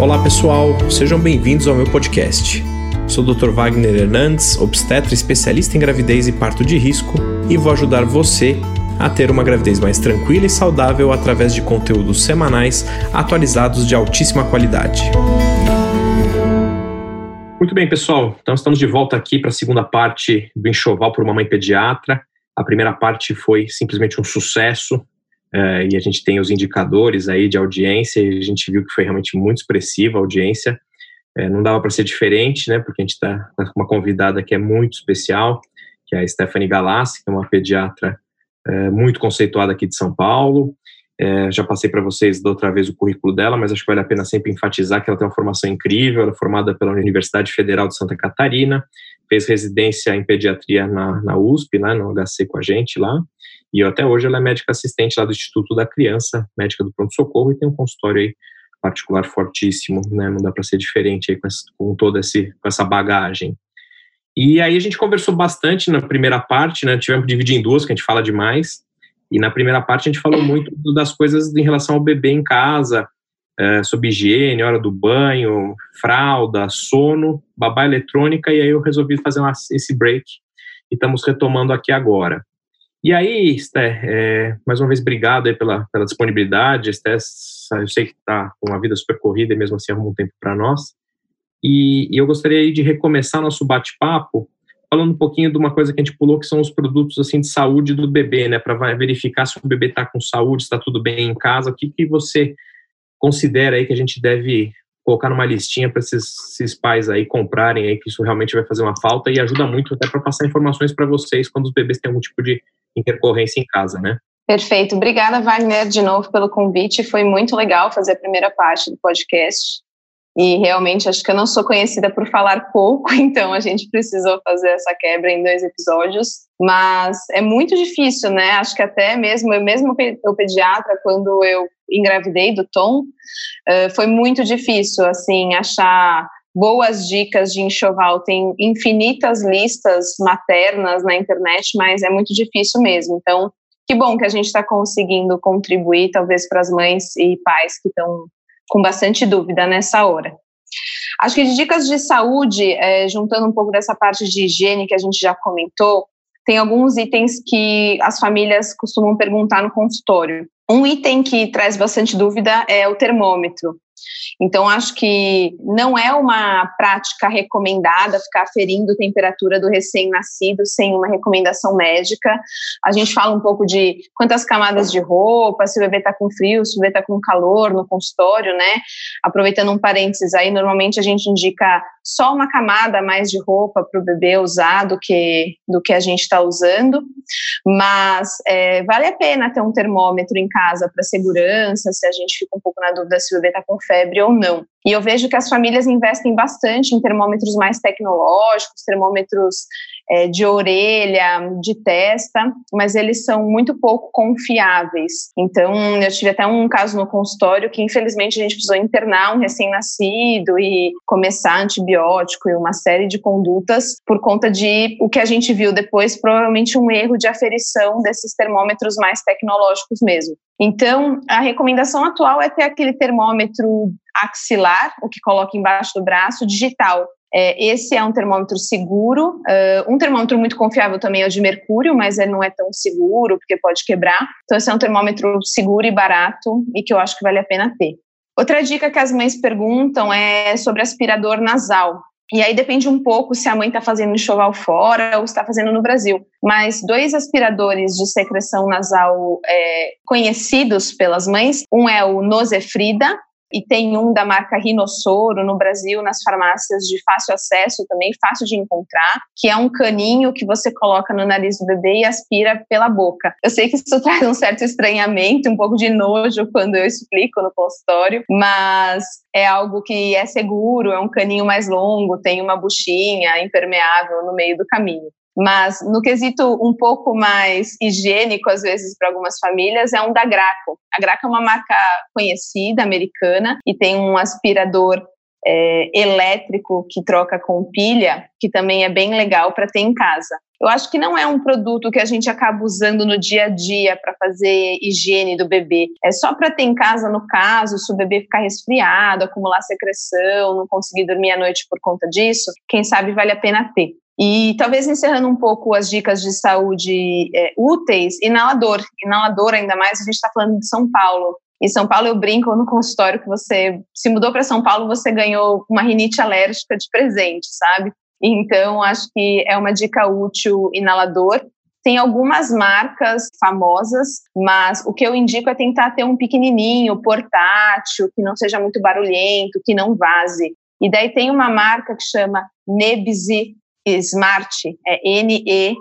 Olá pessoal, sejam bem-vindos ao meu podcast. Sou o Dr. Wagner Hernandes, obstetra especialista em gravidez e parto de risco, e vou ajudar você a ter uma gravidez mais tranquila e saudável através de conteúdos semanais atualizados de altíssima qualidade. Muito bem, pessoal. Então estamos de volta aqui para a segunda parte do enxoval por mamãe pediatra. A primeira parte foi simplesmente um sucesso e a gente tem os indicadores aí de audiência e a gente viu que foi realmente muito expressiva a audiência. É, não dava para ser diferente, né? Porque a gente está tá com uma convidada que é muito especial, que é a Stephanie Galassi, que é uma pediatra é, muito conceituada aqui de São Paulo. É, já passei para vocês da outra vez o currículo dela, mas acho que vale a pena sempre enfatizar que ela tem uma formação incrível. Ela é formada pela Universidade Federal de Santa Catarina, fez residência em pediatria na, na USP, né, no HC com a gente lá. E até hoje ela é médica assistente lá do Instituto da Criança, médica do pronto-socorro, e tem um consultório aí particular fortíssimo, né? Não dá para ser diferente aí com, essa, com toda esse, com essa bagagem. E aí a gente conversou bastante na primeira parte, né? Tivemos que dividir em duas, que a gente fala demais. E na primeira parte a gente falou muito das coisas em relação ao bebê em casa, é, sobre higiene, hora do banho, fralda, sono, babá eletrônica, e aí eu resolvi fazer uma, esse break e estamos retomando aqui agora. E aí, Esther, é, mais uma vez, obrigado pela, pela disponibilidade. Esther, eu sei que está com uma vida super corrida e mesmo assim arruma um tempo para nós. E, e, eu gostaria de recomeçar nosso bate-papo falando um pouquinho de uma coisa que a gente pulou, que são os produtos assim de saúde do bebê, né? Para verificar se o bebê está com saúde, está tudo bem em casa. O que, que você considera aí que a gente deve colocar numa listinha para esses, esses, pais aí comprarem aí, que isso realmente vai fazer uma falta e ajuda muito até para passar informações para vocês quando os bebês têm algum tipo de intercorrência em casa, né? Perfeito. Obrigada, Wagner, de novo pelo convite. Foi muito legal fazer a primeira parte do podcast. E realmente acho que eu não sou conhecida por falar pouco, então a gente precisou fazer essa quebra em dois episódios. Mas é muito difícil, né? Acho que até mesmo, eu mesmo o pediatra, quando eu engravidei do Tom, foi muito difícil, assim, achar boas dicas de enxoval. Tem infinitas listas maternas na internet, mas é muito difícil mesmo. Então, que bom que a gente está conseguindo contribuir, talvez, para as mães e pais que estão com bastante dúvida nessa hora. Acho que de dicas de saúde, é, juntando um pouco dessa parte de higiene que a gente já comentou, tem alguns itens que as famílias costumam perguntar no consultório. Um item que traz bastante dúvida é o termômetro. Então, acho que não é uma prática recomendada ficar ferindo temperatura do recém-nascido sem uma recomendação médica. A gente fala um pouco de quantas camadas de roupa, se o bebê está com frio, se o bebê está com calor no consultório, né? Aproveitando um parênteses aí, normalmente a gente indica só uma camada a mais de roupa para o bebê usar do que, do que a gente está usando, mas é, vale a pena ter um termômetro em casa para segurança, se a gente fica um pouco na dúvida se o bebê está com febre ou não. E eu vejo que as famílias investem bastante em termômetros mais tecnológicos, termômetros é, de orelha, de testa, mas eles são muito pouco confiáveis. Então, eu tive até um caso no consultório que, infelizmente, a gente precisou internar um recém-nascido e começar antibiótico e uma série de condutas por conta de o que a gente viu depois, provavelmente um erro de aferição desses termômetros mais tecnológicos mesmo. Então, a recomendação atual é ter aquele termômetro axilar, o que coloca embaixo do braço, digital. É, esse é um termômetro seguro. Uh, um termômetro muito confiável também é o de mercúrio, mas ele não é tão seguro porque pode quebrar. Então, esse é um termômetro seguro e barato e que eu acho que vale a pena ter. Outra dica que as mães perguntam é sobre aspirador nasal. E aí depende um pouco se a mãe está fazendo enxoval fora ou está fazendo no Brasil. Mas dois aspiradores de secreção nasal é, conhecidos pelas mães, um é o Nosefrida, e tem um da marca Rinossoro no Brasil, nas farmácias de fácil acesso também, fácil de encontrar, que é um caninho que você coloca no nariz do bebê e aspira pela boca. Eu sei que isso traz um certo estranhamento, um pouco de nojo quando eu explico no consultório, mas é algo que é seguro, é um caninho mais longo, tem uma buchinha impermeável no meio do caminho. Mas no quesito um pouco mais higiênico, às vezes, para algumas famílias, é um da Graco. A Graco é uma marca conhecida, americana, e tem um aspirador é, elétrico que troca com pilha, que também é bem legal para ter em casa. Eu acho que não é um produto que a gente acaba usando no dia a dia para fazer higiene do bebê. É só para ter em casa, no caso, se o bebê ficar resfriado, acumular secreção, não conseguir dormir à noite por conta disso, quem sabe vale a pena ter. E talvez encerrando um pouco as dicas de saúde é, úteis, inalador. Inalador, ainda mais, a gente está falando de São Paulo. Em São Paulo, eu brinco no consultório que você se mudou para São Paulo, você ganhou uma rinite alérgica de presente, sabe? Então, acho que é uma dica útil inalador. Tem algumas marcas famosas, mas o que eu indico é tentar ter um pequenininho, portátil, que não seja muito barulhento, que não vaze. E daí tem uma marca que chama Nebzi Smart, é N-E-B-Z-M-A-R-T.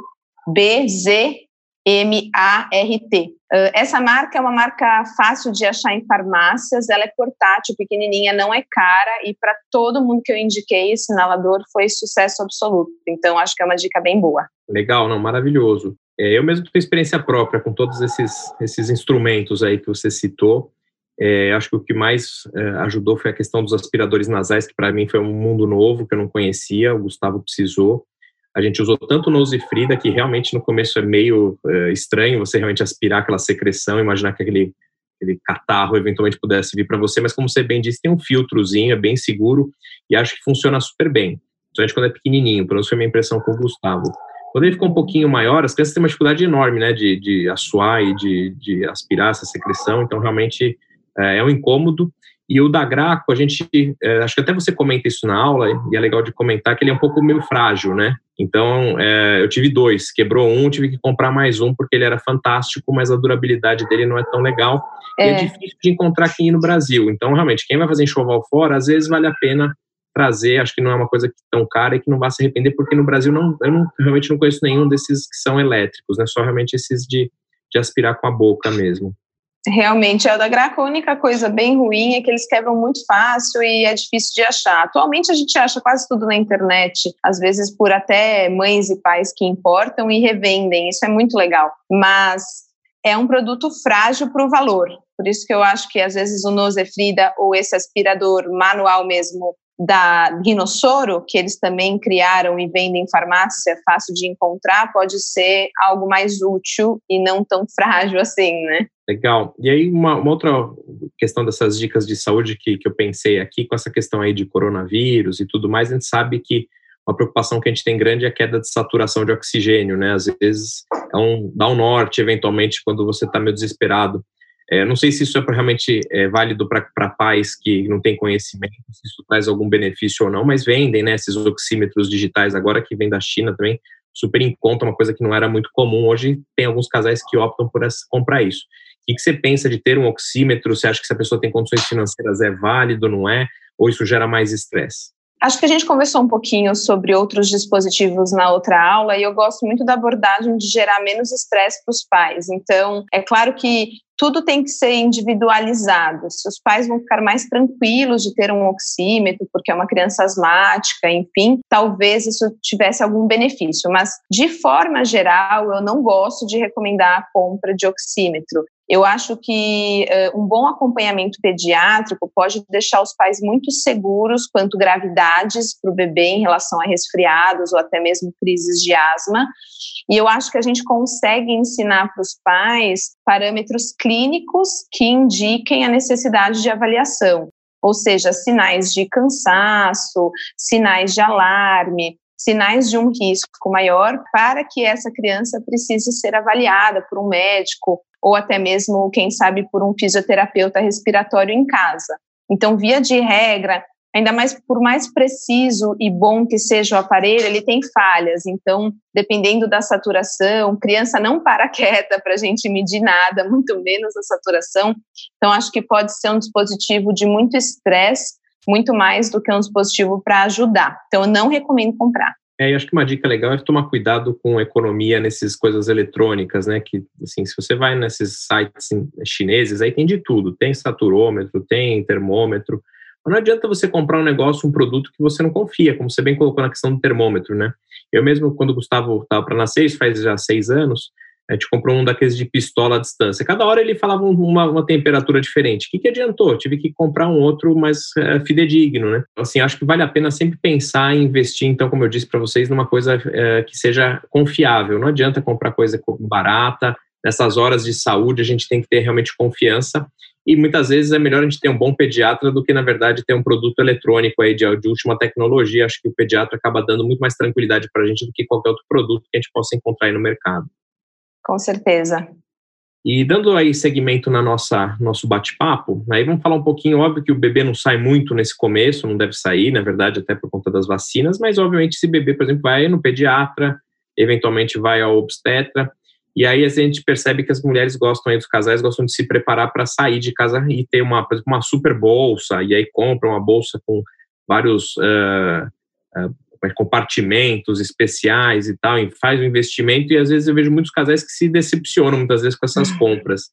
Uh, essa marca é uma marca fácil de achar em farmácias, ela é portátil, pequenininha, não é cara e para todo mundo que eu indiquei, esse inalador foi sucesso absoluto. Então acho que é uma dica bem boa. Legal, não, maravilhoso. É, eu mesmo tenho experiência própria com todos esses, esses instrumentos aí que você citou. É, acho que o que mais é, ajudou foi a questão dos aspiradores nasais, que para mim foi um mundo novo que eu não conhecia. O Gustavo precisou. A gente usou tanto Nose Frida que realmente no começo é meio é, estranho você realmente aspirar aquela secreção, imaginar que aquele, aquele catarro eventualmente pudesse vir para você, mas como você bem disse, tem um filtrozinho, é bem seguro e acho que funciona super bem. Principalmente quando é pequenininho, pelo menos foi a minha impressão com o Gustavo. Quando ele ficou um pouquinho maior, as crianças têm uma dificuldade enorme, né, de, de assoar e de, de aspirar essa secreção, então realmente é, é um incômodo. E o da Graco, a gente, é, acho que até você comenta isso na aula, e é legal de comentar que ele é um pouco meio frágil, né? Então, é, eu tive dois, quebrou um, tive que comprar mais um, porque ele era fantástico, mas a durabilidade dele não é tão legal. É. E é difícil de encontrar aqui no Brasil. Então, realmente, quem vai fazer enxoval fora, às vezes vale a pena trazer, acho que não é uma coisa tão cara e que não vai se arrepender, porque no Brasil não, eu não, realmente não conheço nenhum desses que são elétricos, né? Só realmente esses de, de aspirar com a boca mesmo. Realmente, é o da Graco, a única coisa bem ruim é que eles quebram muito fácil e é difícil de achar. Atualmente a gente acha quase tudo na internet, às vezes por até mães e pais que importam e revendem, isso é muito legal. Mas é um produto frágil para o valor. Por isso que eu acho que às vezes o Nosefrida ou esse aspirador manual mesmo da Rinossoro, que eles também criaram e vendem em farmácia, fácil de encontrar, pode ser algo mais útil e não tão frágil assim, né? Legal. E aí, uma, uma, outra questão dessas dicas de saúde que, que eu pensei aqui, com essa questão aí de coronavírus e tudo mais, a gente sabe que uma preocupação que a gente tem grande é a queda de saturação de oxigênio, né? Às vezes é um, dá um norte, eventualmente, quando você está meio desesperado. É, não sei se isso é realmente é, válido para pais que não têm conhecimento, se isso traz algum benefício ou não, mas vendem né, esses oxímetros digitais agora que vem da China também, super em conta, uma coisa que não era muito comum. Hoje tem alguns casais que optam por comprar isso. O que você pensa de ter um oxímetro? Você acha que se a pessoa tem condições financeiras é válido, não é? Ou isso gera mais estresse? Acho que a gente conversou um pouquinho sobre outros dispositivos na outra aula e eu gosto muito da abordagem de gerar menos estresse para os pais. Então, é claro que tudo tem que ser individualizado. Se os pais vão ficar mais tranquilos de ter um oxímetro, porque é uma criança asmática, enfim, talvez isso tivesse algum benefício. Mas, de forma geral, eu não gosto de recomendar a compra de oxímetro. Eu acho que uh, um bom acompanhamento pediátrico pode deixar os pais muito seguros quanto gravidades para o bebê em relação a resfriados ou até mesmo crises de asma. E eu acho que a gente consegue ensinar para os pais parâmetros clínicos que indiquem a necessidade de avaliação, ou seja, sinais de cansaço, sinais de alarme, sinais de um risco maior para que essa criança precise ser avaliada por um médico ou até mesmo, quem sabe, por um fisioterapeuta respiratório em casa. Então, via de regra, ainda mais por mais preciso e bom que seja o aparelho, ele tem falhas. Então, dependendo da saturação, criança não para quieta para a gente medir nada, muito menos a saturação. Então, acho que pode ser um dispositivo de muito estresse, muito mais do que um dispositivo para ajudar. Então, eu não recomendo comprar. É, eu acho que uma dica legal é tomar cuidado com economia nessas coisas eletrônicas, né? Que, assim, se você vai nesses sites chineses, aí tem de tudo. Tem saturômetro, tem termômetro. Mas não adianta você comprar um negócio, um produto que você não confia, como você bem colocou na questão do termômetro, né? Eu mesmo, quando o Gustavo estava para nascer, isso faz já seis anos, A gente comprou um daqueles de pistola à distância. Cada hora ele falava uma, uma temperatura diferente. O que, que adiantou? Tive que comprar um outro mais é, fidedigno, né? Assim, acho que vale a pena sempre pensar em investir, então, como eu disse para vocês, numa coisa é, que seja confiável. Não adianta comprar coisa barata. Nessas horas de saúde, a gente tem que ter realmente confiança. E muitas vezes é melhor a gente ter um bom pediatra do que, na verdade, ter um produto eletrônico aí de, de última tecnologia. Acho que o pediatra acaba dando muito mais tranquilidade para a gente do que qualquer outro produto que a gente possa encontrar aí no mercado. Com certeza. E dando aí segmento na nossa nosso bate-papo, aí vamos falar um pouquinho, óbvio que o bebê não sai muito nesse começo, não deve sair, na verdade, até por conta das vacinas, mas obviamente se bebê, por exemplo, vai no pediatra, eventualmente vai ao obstetra, e aí a gente percebe que as mulheres gostam aí dos casais, gostam de se preparar para sair de casa e ter uma, por exemplo, uma super bolsa, e aí compra uma bolsa com vários uh, uh, compartimentos especiais e tal, e faz o investimento, e às vezes eu vejo muitos casais que se decepcionam muitas vezes com essas uhum. compras.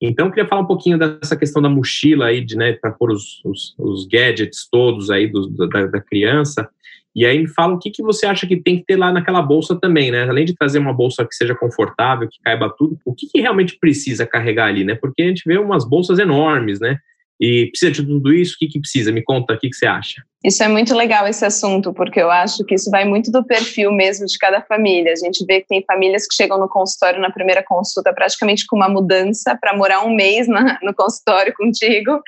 Então, eu queria falar um pouquinho dessa questão da mochila aí, de, né, para pôr os, os, os, gadgets todos aí do, da, da, criança. E aí me fala o que, que você acha que tem que ter lá naquela bolsa também, né? Além de trazer uma bolsa que seja confortável, que caiba tudo, o que, que realmente precisa carregar ali, né? Porque a gente vê umas bolsas enormes, né? E precisa de tudo isso? O que, que precisa? Me conta, o que, que você acha? Isso é muito legal esse assunto, porque eu acho que isso vai muito do perfil mesmo de cada família. A gente vê que tem famílias que chegam no consultório na primeira consulta praticamente com uma mudança para morar um mês na, no consultório contigo,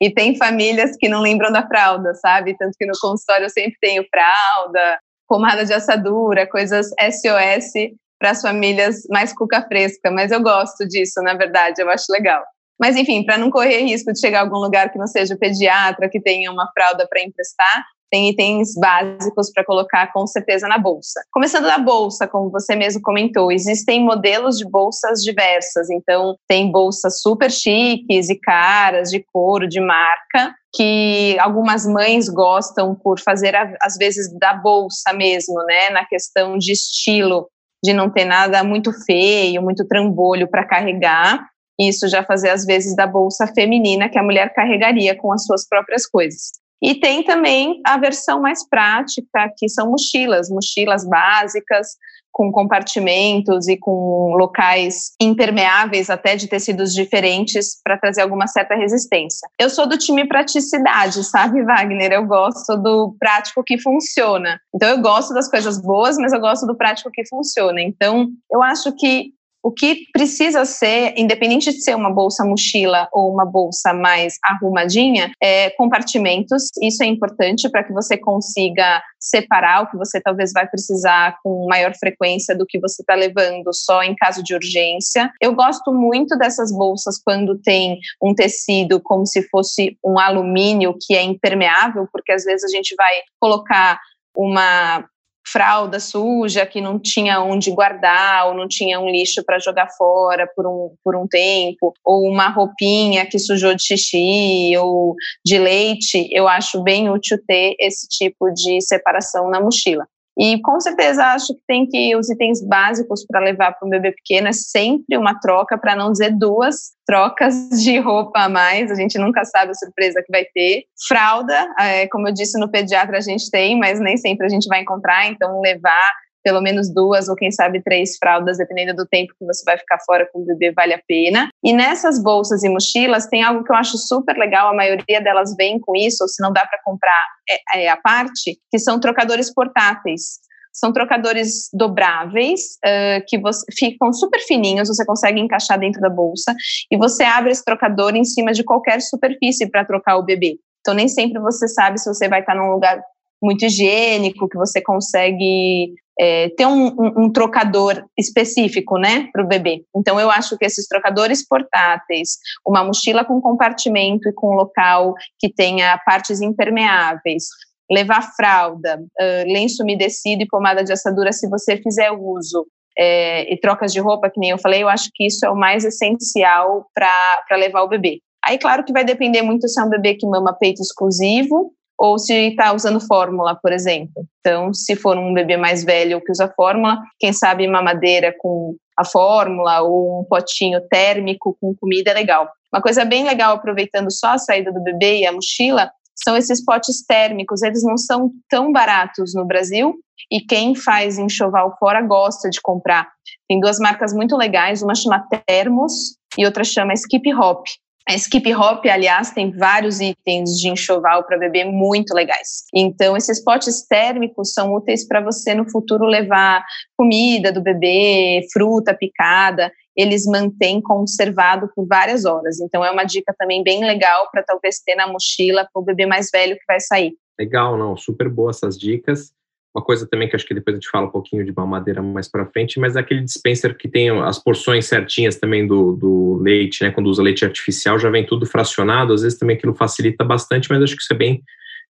e tem famílias que não lembram da fralda, sabe? Tanto que no consultório eu sempre tenho fralda, pomada de assadura, coisas SOS para as famílias mais cuca fresca, mas eu gosto disso, na verdade, eu acho legal. Mas, enfim, para não correr risco de chegar a algum lugar que não seja pediatra, que tenha uma fralda para emprestar, tem itens básicos para colocar com certeza na bolsa. Começando da bolsa, como você mesmo comentou, existem modelos de bolsas diversas. Então, tem bolsas super chiques e caras, de couro, de marca, que algumas mães gostam por fazer, às vezes, da bolsa mesmo, né? Na questão de estilo, de não ter nada muito feio, muito trambolho para carregar. Isso já fazer às vezes da bolsa feminina que a mulher carregaria com as suas próprias coisas. E tem também a versão mais prática, que são mochilas, mochilas básicas, com compartimentos e com locais impermeáveis, até de tecidos diferentes, para trazer alguma certa resistência. Eu sou do time praticidade, sabe, Wagner? Eu gosto do prático que funciona. Então, eu gosto das coisas boas, mas eu gosto do prático que funciona. Então, eu acho que o que precisa ser, independente de ser uma bolsa mochila ou uma bolsa mais arrumadinha, é compartimentos. Isso é importante para que você consiga separar o que você talvez vai precisar com maior frequência do que você está levando só em caso de urgência. Eu gosto muito dessas bolsas quando tem um tecido como se fosse um alumínio que é impermeável, porque às vezes a gente vai colocar uma fralda suja que não tinha onde guardar ou não tinha um lixo para jogar fora por um, por um tempo, ou uma roupinha que sujou de xixi ou de leite, eu acho bem útil ter esse tipo de separação na mochila. E com certeza acho que tem que os itens básicos para levar para um bebê pequeno é sempre uma troca, para não dizer duas trocas de roupa a mais. A gente nunca sabe a surpresa que vai ter. Fralda, é, como eu disse no pediatra a gente tem, mas nem sempre a gente vai encontrar. Então levar pelo menos duas ou quem sabe três fraldas, dependendo do tempo que você vai ficar fora com o bebê, vale a pena. E nessas bolsas e mochilas tem algo que eu acho super legal, a maioria delas vem com isso, ou se não dá para comprar é, é, a parte, que são trocadores portáteis. São trocadores dobráveis, uh, que você, ficam super fininhos, você consegue encaixar dentro da bolsa, e você abre esse trocador em cima de qualquer superfície para trocar o bebê. Então, nem sempre você sabe se você vai estar num lugar muito higiênico, que você consegue é, ter um, um, um, trocador específico, né, para o bebê. Então, eu acho que esses trocadores portáteis, uma mochila com compartimento e com local que tenha partes impermeáveis, levar fralda, uh, lenço umedecido e pomada de assadura, se você fizer uso, é, e trocas de roupa, que nem eu falei, eu acho que isso é o mais essencial para levar o bebê. Aí, claro que vai depender muito se é um bebê que mama peito exclusivo ou se está usando fórmula, por exemplo. Então, se for um bebê mais velho que usa fórmula, quem sabe mamadeira com a fórmula ou um potinho térmico com comida é legal. Uma coisa bem legal, aproveitando só a saída do bebê e a mochila, são esses potes térmicos. Eles não são tão baratos no Brasil e quem faz enxoval fora gosta de comprar. Tem duas marcas muito legais, uma chama Termos e outra chama Skip Hop. A Skip Hop, aliás, tem vários itens de enxoval para bebê muito legais. Então, esses potes térmicos são úteis para você no futuro levar comida do bebê, fruta picada. Eles mantêm conservado por várias horas. Então, é uma dica também bem legal para talvez ter na mochila para o bebê mais velho que vai sair. Legal, não, super boa essas dicas. Uma coisa também que acho que depois a gente fala um pouquinho de mamadeira mais para frente, mas é aquele dispenser que tem as porções certinhas também do, do leite, né? Quando usa leite artificial, já vem tudo fracionado. Às vezes também aquilo facilita bastante, mas acho que isso é bem,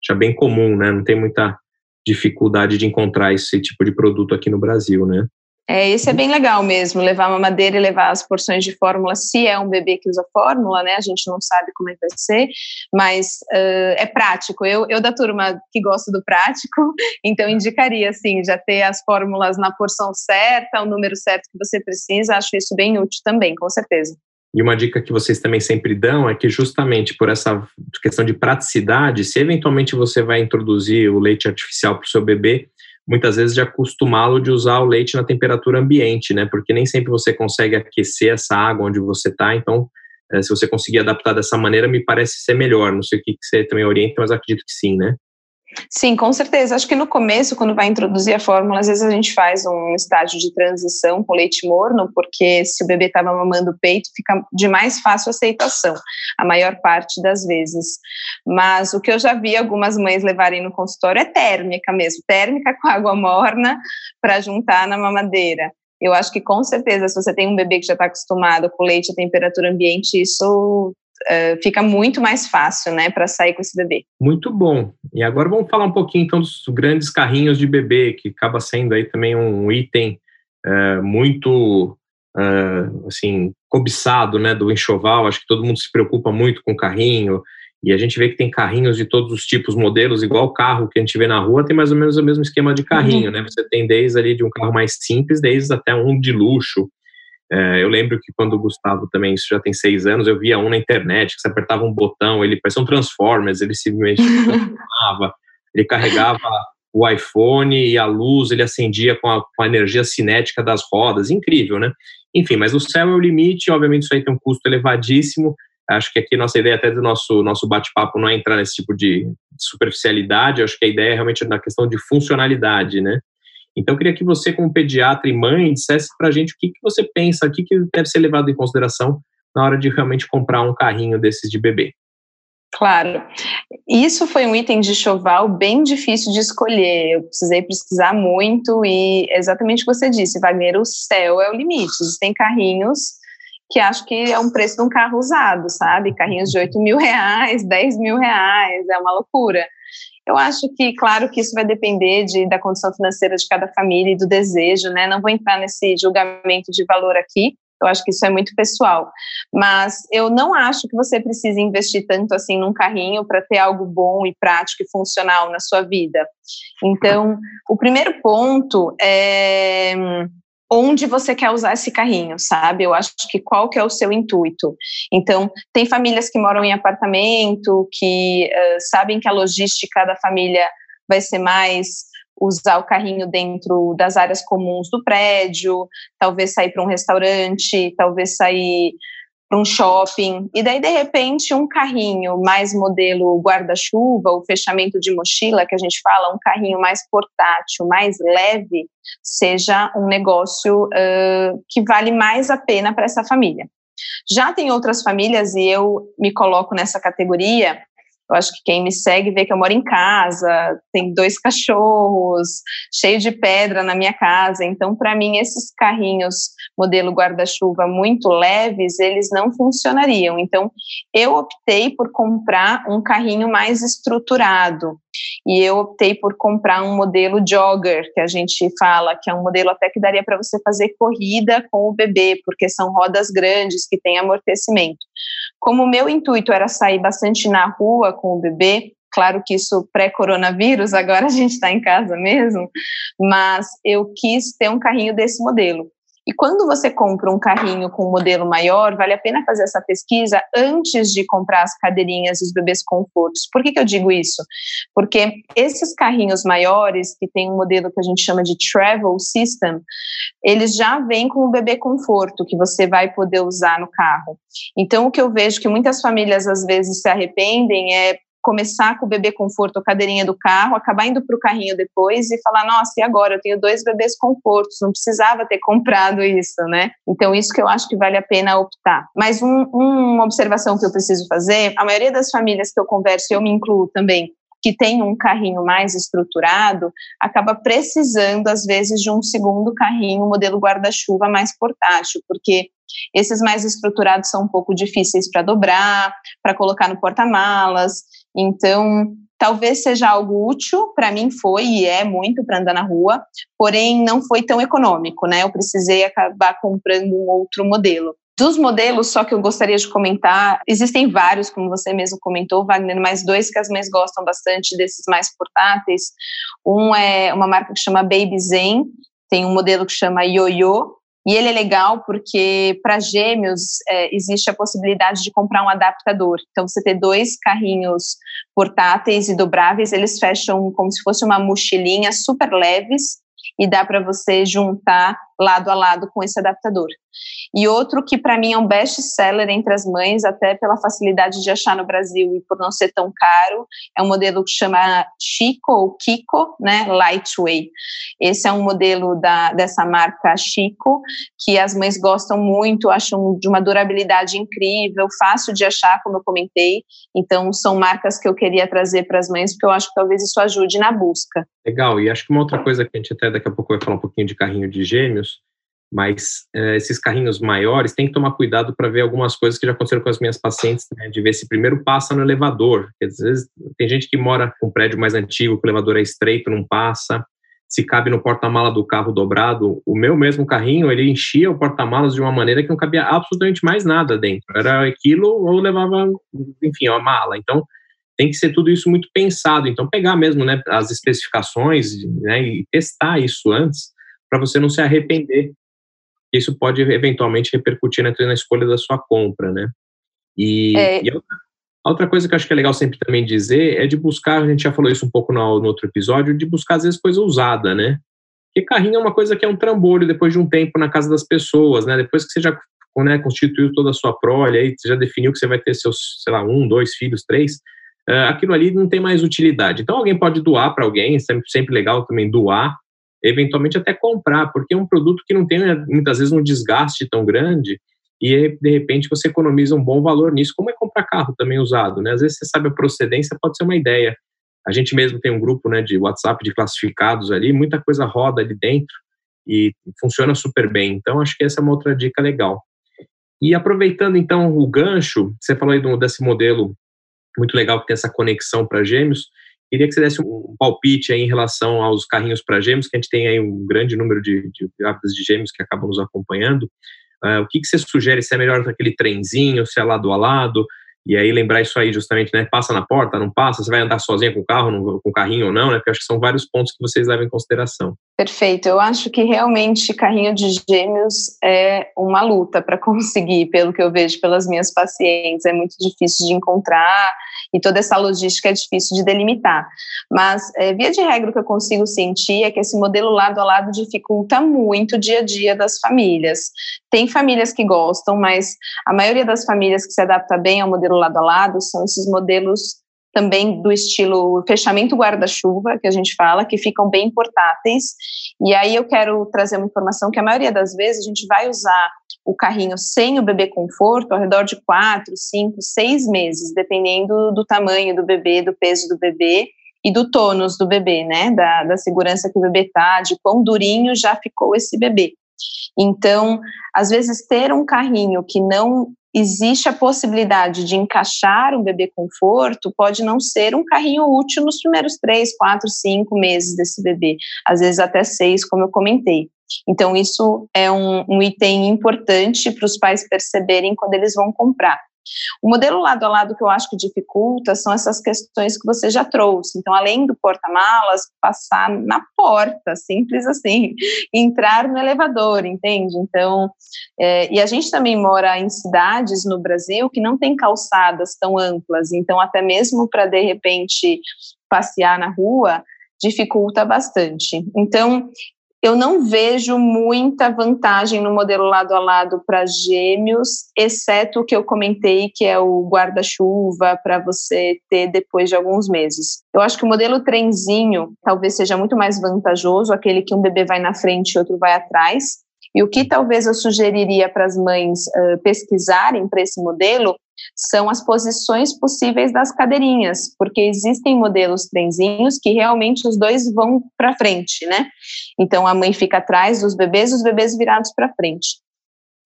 já bem comum, né? Não tem muita dificuldade de encontrar esse tipo de produto aqui no Brasil, né? É, esse é bem legal mesmo, levar uma madeira e levar as porções de fórmula, se é um bebê que usa fórmula, né? A gente não sabe como é que vai ser, mas uh, é prático. Eu, eu, da turma que gosto do prático, então indicaria, assim, já ter as fórmulas na porção certa, o número certo que você precisa, acho isso bem útil também, com certeza. E uma dica que vocês também sempre dão é que, justamente por essa questão de praticidade, se eventualmente você vai introduzir o leite artificial para o seu bebê, muitas vezes de acostumá-lo de usar o leite na temperatura ambiente, né? Porque nem sempre você consegue aquecer essa água onde você está, então eh, se você conseguir adaptar dessa maneira, me parece ser melhor. Não sei o que você também orienta, mas acredito que sim, né? Sim, com certeza. Acho que no começo, quando vai introduzir a fórmula, às vezes a gente faz um estágio de transição com leite morno, porque se o bebê estava mamando o peito, fica de mais fácil aceitação, a maior parte das vezes. Mas o que eu já vi algumas mães levarem no consultório é térmica mesmo, térmica com água morna para juntar na mamadeira. Eu acho que com certeza, se você tem um bebê que já está acostumado com leite a temperatura ambiente, isso uh, fica muito mais fácil, né, para sair com esse bebê. Muito bom. E agora vamos falar um pouquinho então dos grandes carrinhos de bebê, que acaba sendo aí também um item uh, muito uh, assim cobiçado, né, do enxoval. Acho que todo mundo se preocupa muito com carrinho. E a gente vê que tem carrinhos de todos os tipos, modelos, igual o carro que a gente vê na rua, tem mais ou menos o mesmo esquema de carrinho, uhum. né? Você tem desde ali de um carro mais simples, desde até um de luxo. É, eu lembro que quando o Gustavo também, isso já tem seis anos, eu via um na internet, que você apertava um botão, ele parecia um Transformers, ele se mexia, ele carregava o iPhone e a luz ele acendia com a, com a, energia cinética das rodas, incrível, né? Enfim, mas o céu é o limite, obviamente isso aí tem um custo elevadíssimo, acho que aqui nossa ideia até do nosso, nosso bate-papo não é entrar nesse tipo de superficialidade, acho que a ideia é realmente na questão de funcionalidade, né? Então, eu queria que você, como pediatra e mãe, dissesse para a gente o que, que você pensa, o que, que deve ser levado em consideração na hora de realmente comprar um carrinho desses de bebê. Claro. Isso foi um item de choval bem difícil de escolher. Eu precisei pesquisar muito e exatamente o que você disse, Wagner, o céu é o limite. Existem carrinhos que acho que é um preço de um carro usado, sabe? Carrinhos de 8 mil reais, 10 mil reais, é uma loucura. Eu acho que, claro, que isso vai depender de, da condição financeira de cada família e do desejo, né? Não vou entrar nesse julgamento de valor aqui, eu acho que isso é muito pessoal. Mas eu não acho que você precise investir tanto assim num carrinho para ter algo bom e prático e funcional na sua vida. Então, o primeiro ponto é onde você quer usar esse carrinho, sabe? Eu acho que qual que é o seu intuito. Então, tem famílias que moram em apartamento, que uh, sabem que a logística da família vai ser mais usar o carrinho dentro das áreas comuns do prédio, talvez sair para um restaurante, talvez sair para um shopping, e daí de repente um carrinho mais modelo guarda-chuva, o fechamento de mochila que a gente fala, um carrinho mais portátil, mais leve, seja um negócio uh, que vale mais a pena para essa família. Já tem outras famílias, e eu me coloco nessa categoria, eu acho que quem me segue vê que eu moro em casa, tem dois cachorros, cheio de pedra na minha casa. Então, para mim, esses carrinhos modelo guarda-chuva muito leves, eles não funcionariam. Então, eu optei por comprar um carrinho mais estruturado. E eu optei por comprar um modelo jogger, que a gente fala, que é um modelo até que daria para você fazer corrida com o bebê, porque são rodas grandes que têm amortecimento. Como o meu intuito era sair bastante na rua com o bebê, claro que isso pré-coronavírus, agora a gente está em casa mesmo, mas eu quis ter um carrinho desse modelo. E quando você compra um carrinho com um modelo maior, vale a pena fazer essa pesquisa antes de comprar as cadeirinhas e os bebês confortos. Por que, que eu digo isso? Porque esses carrinhos maiores, que tem um modelo que a gente chama de Travel System, eles já vêm com o bebê conforto que você vai poder usar no carro. Então, o que eu vejo que muitas famílias às vezes se arrependem é começar com o bebê conforto ou cadeirinha do carro, acabar indo para o carrinho depois e falar, nossa, e agora? Eu tenho dois bebês confortos, não precisava ter comprado isso, né? Então, isso que eu acho que vale a pena optar. Mas um, uma observação que eu preciso fazer, a maioria das famílias que eu converso, eu me incluo também, que tem um carrinho mais estruturado, acaba precisando, às vezes, de um segundo carrinho, modelo guarda-chuva mais portátil, porque esses mais estruturados são um pouco difíceis para dobrar, para colocar no porta-malas. Então, talvez seja algo útil, para mim foi e é muito para andar na rua, porém não foi tão econômico, né? Eu precisei acabar comprando um outro modelo. Dos modelos, só que eu gostaria de comentar, existem vários, como você mesmo comentou, Wagner, mas dois que as mães gostam bastante desses mais portáteis. Um é uma marca que chama Baby Zen, tem um modelo que chama Yoyo, e ele é legal porque para gêmeos é, existe a possibilidade de comprar um adaptador. Então, você ter dois carrinhos portáteis e dobráveis, eles fecham como se fosse uma mochilinha super leves e dá para você juntar lado a lado com esse adaptador. E outro que para mim é um best seller entre as mães, até pela facilidade de achar no Brasil e por não ser tão caro, é um modelo que chama Chico ou Kiko, né, Lightweight. Esse é um modelo da, dessa marca Chico que as mães gostam muito, acham de uma durabilidade incrível, fácil de achar, como eu comentei. Então são marcas que eu queria trazer para as mães porque eu acho que talvez isso ajude na busca. Legal. E acho que uma outra coisa que a gente até daqui a pouco vai falar um pouquinho de carrinho de gêmeos mas é, esses carrinhos maiores tem que tomar cuidado para ver algumas coisas que já aconteceram com as minhas pacientes, né, de ver se primeiro passa no elevador. Porque às vezes tem gente que mora com um prédio mais antigo, que o elevador é estreito, não passa. Se cabe no porta-mala do carro dobrado, o meu mesmo carrinho, ele enchia o porta-malas de uma maneira que não cabia absolutamente mais nada dentro. Era aquilo ou levava, enfim, a mala. Então, tem que ser tudo isso muito pensado. Então, pegar mesmo né, as especificações né, e testar isso antes, para você não se arrepender isso pode eventualmente repercutir na, na escolha da sua compra, né? E, é. e a outra coisa que eu acho que é legal sempre também dizer é de buscar, a gente já falou isso um pouco no, no outro episódio, de buscar às vezes coisa usada, né? Porque carrinho é uma coisa que é um trambolho depois de um tempo na casa das pessoas, né? Depois que você já né, constituiu toda a sua prole, aí você já definiu que você vai ter seus, sei lá, um, dois filhos, três, uh, aquilo ali não tem mais utilidade. Então alguém pode doar para alguém, é sempre, sempre legal também doar, eventualmente até comprar, porque é um produto que não tem né, muitas vezes um desgaste tão grande e de repente você economiza um bom valor nisso, como é comprar carro também usado, né? Às vezes você sabe a procedência, pode ser uma ideia. A gente mesmo tem um grupo, né, de WhatsApp de classificados ali, muita coisa roda ali dentro e funciona super bem. Então acho que essa é uma outra dica legal. E aproveitando então o gancho, você falou aí desse modelo muito legal que tem essa conexão para gêmeos. Queria que você desse um palpite aí em relação aos carrinhos para gêmeos, que a gente tem aí um grande número de, de grávidas de gêmeos que acabam nos acompanhando. Uh, o que, que você sugere? Se é melhor aquele trenzinho, se é lado a lado? E aí lembrar isso aí justamente, né? Passa na porta, não passa? Você vai andar sozinha com o carro, com o carrinho ou não, né? Porque acho que são vários pontos que vocês levam em consideração. Perfeito. Eu acho que realmente carrinho de gêmeos é uma luta para conseguir, pelo que eu vejo pelas minhas pacientes. É muito difícil de encontrar e toda essa logística é difícil de delimitar. Mas, é, via de regra, o que eu consigo sentir é que esse modelo lado a lado dificulta muito o dia a dia das famílias. Tem famílias que gostam, mas a maioria das famílias que se adapta bem ao modelo lado a lado são esses modelos também do estilo fechamento guarda-chuva, que a gente fala, que ficam bem portáteis. E aí eu quero trazer uma informação que a maioria das vezes a gente vai usar o carrinho sem o bebê conforto ao redor de quatro, cinco, seis meses, dependendo do tamanho do bebê, do peso do bebê e do tônus do bebê, né? Da, da segurança que o bebê tá, de quão durinho já ficou esse bebê. Então, às vezes, ter um carrinho que não existe a possibilidade de encaixar um bebê conforto, pode não ser um carrinho útil nos primeiros três, quatro, cinco meses desse bebê, às vezes até seis, como eu comentei. Então, isso é um, um item importante para os pais perceberem quando eles vão comprar. O modelo lado a lado que eu acho que dificulta são essas questões que você já trouxe. Então, além do porta-malas, passar na porta, simples assim, entrar no elevador, entende? Então, é, e a gente também mora em cidades no Brasil que não tem calçadas tão amplas, então, até mesmo para de repente passear na rua, dificulta bastante. Então, eu não vejo muita vantagem no modelo lado a lado para gêmeos, exceto o que eu comentei, que é o guarda-chuva para você ter depois de alguns meses. Eu acho que o modelo trenzinho talvez seja muito mais vantajoso, aquele que um bebê vai na frente e outro vai atrás. E o que talvez eu sugeriria para as mães uh, pesquisarem para esse modelo são as posições possíveis das cadeirinhas, porque existem modelos trenzinhos que realmente os dois vão para frente, né? Então a mãe fica atrás dos bebês, os bebês virados para frente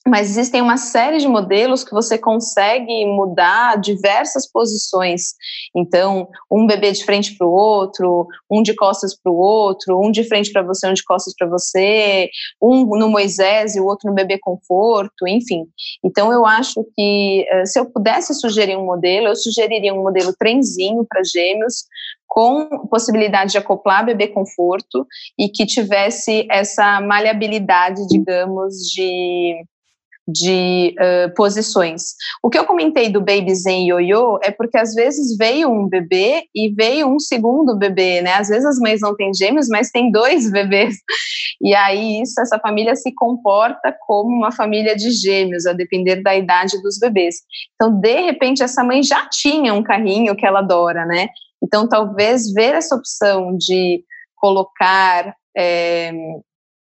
mas existem uma série de modelos que você consegue mudar diversas posições. Então, um bebê de frente para o outro, um de costas para o outro, um de frente para você, um de costas para você, um no Moisés e o outro no bebê conforto, enfim. Então, eu acho que eh, se eu pudesse sugerir um modelo, eu sugeriria um modelo trenzinho para gêmeos, com possibilidade de acoplar bebê conforto e que tivesse essa maleabilidade, digamos, de de uh, posições. O que eu comentei do baby zen ioiô é porque às vezes veio um bebê e veio um segundo bebê, né? Às vezes as mães não têm gêmeos, mas tem dois bebês. E aí isso, essa família se comporta como uma família de gêmeos, a depender da idade dos bebês. Então, de repente, essa mãe já tinha um carrinho que ela adora, né? Então, talvez ver essa opção de colocar é,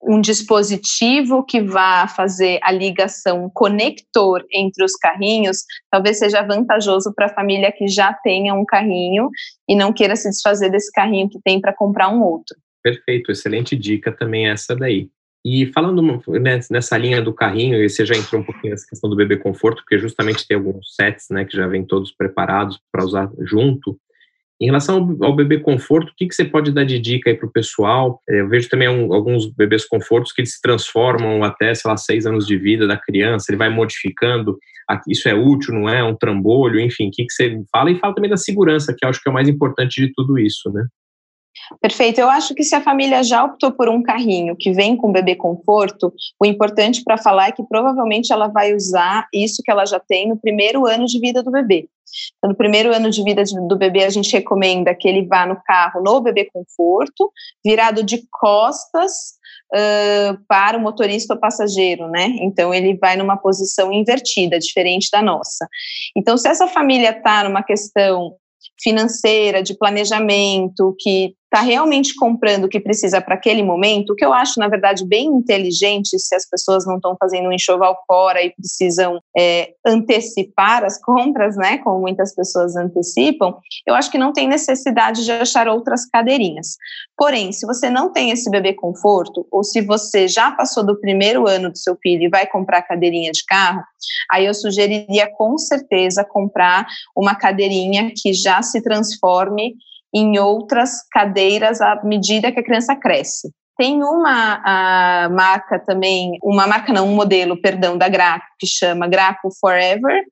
um dispositivo que vá fazer a ligação conector entre os carrinhos, talvez seja vantajoso para a família que já tenha um carrinho e não queira se desfazer desse carrinho que tem para comprar um outro. Perfeito, excelente dica também essa daí. E falando né, nessa linha do carrinho, e você já entrou um pouquinho nessa questão do bebê conforto, porque justamente tem alguns sets né, que já vêm todos preparados para usar junto. Em relação ao, bebê conforto, o que, que você pode dar de dica aí para o pessoal? É, eu vejo também um, alguns bebês confortos que eles se transformam até, sei lá, seis anos de vida da criança, ele vai modificando, isso é útil, não é? Um trambolho, enfim, o que, que você fala? E fala também da segurança, que eu acho que é o mais importante de tudo isso, né? Perfeito. Eu acho que se a família já optou por um carrinho que vem com bebê conforto, o importante para falar é que provavelmente ela vai usar isso que ela já tem no primeiro ano de vida do bebê. Então, no primeiro ano de vida do bebê, a gente recomenda que ele vá no carro no bebê conforto, virado de costas uh, para o motorista ou passageiro, né? Então, ele vai numa posição invertida, diferente da nossa. Então, se essa família está numa questão financeira, de planejamento, que está realmente comprando o que precisa para aquele momento, o que eu acho, na verdade, bem inteligente se as pessoas não estão fazendo um enxoval fora e precisam é, antecipar as compras, né, como muitas pessoas antecipam, eu acho que não tem necessidade de achar outras cadeirinhas. Porém, se você não tem esse bebê conforto, ou se você já passou do primeiro ano do seu filho e vai comprar cadeirinha de carro, aí eu sugeriria com certeza comprar uma cadeirinha que já se transforme em outras cadeiras à medida que a criança cresce. Tem uma marca também, uma marca não, um modelo, perdão, da Graco, que chama Graco Forever,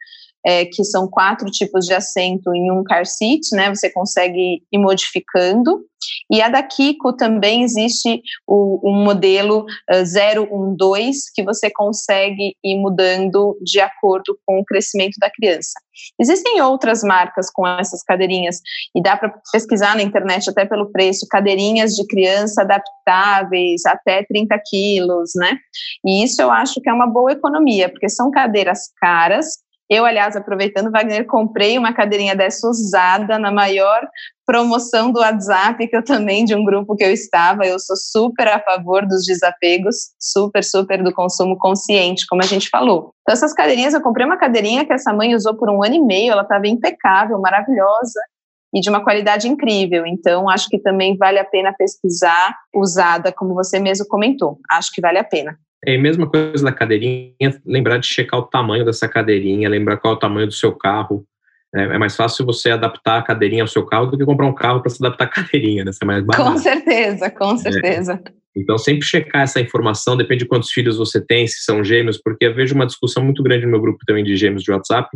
é, que são quatro tipos de assento em um car seat, né? Você consegue ir modificando. E a da Kiko também existe o, um modelo uh, 012 que você consegue ir mudando de acordo com o crescimento da criança. Existem outras marcas com essas cadeirinhas e dá para pesquisar na internet até pelo preço, cadeirinhas de criança adaptáveis até 30 quilos, né? E isso eu acho que é uma boa economia, porque são cadeiras caras, eu, aliás, aproveitando, Wagner, comprei uma cadeirinha dessa usada na maior promoção do WhatsApp, que eu também, de um grupo que eu estava. Eu sou super a favor dos desapegos, super, super do consumo consciente, como a gente falou. Então, essas cadeirinhas, eu comprei uma cadeirinha que essa mãe usou por um ano e meio, ela estava impecável, maravilhosa e de uma qualidade incrível. Então, acho que também vale a pena pesquisar usada, como você mesmo comentou. Acho que vale a pena. É a mesma coisa da cadeirinha, lembrar de checar o tamanho dessa cadeirinha, lembrar qual é o tamanho do seu carro. É, é mais fácil você adaptar a cadeirinha ao seu carro do que comprar um carro para se adaptar à cadeirinha, né? Isso é mais barato. Com certeza, com é. certeza. É. Então, sempre checar essa informação, depende de quantos filhos você tem, se são gêmeos, porque eu vejo uma discussão muito grande no meu grupo também de gêmeos de WhatsApp,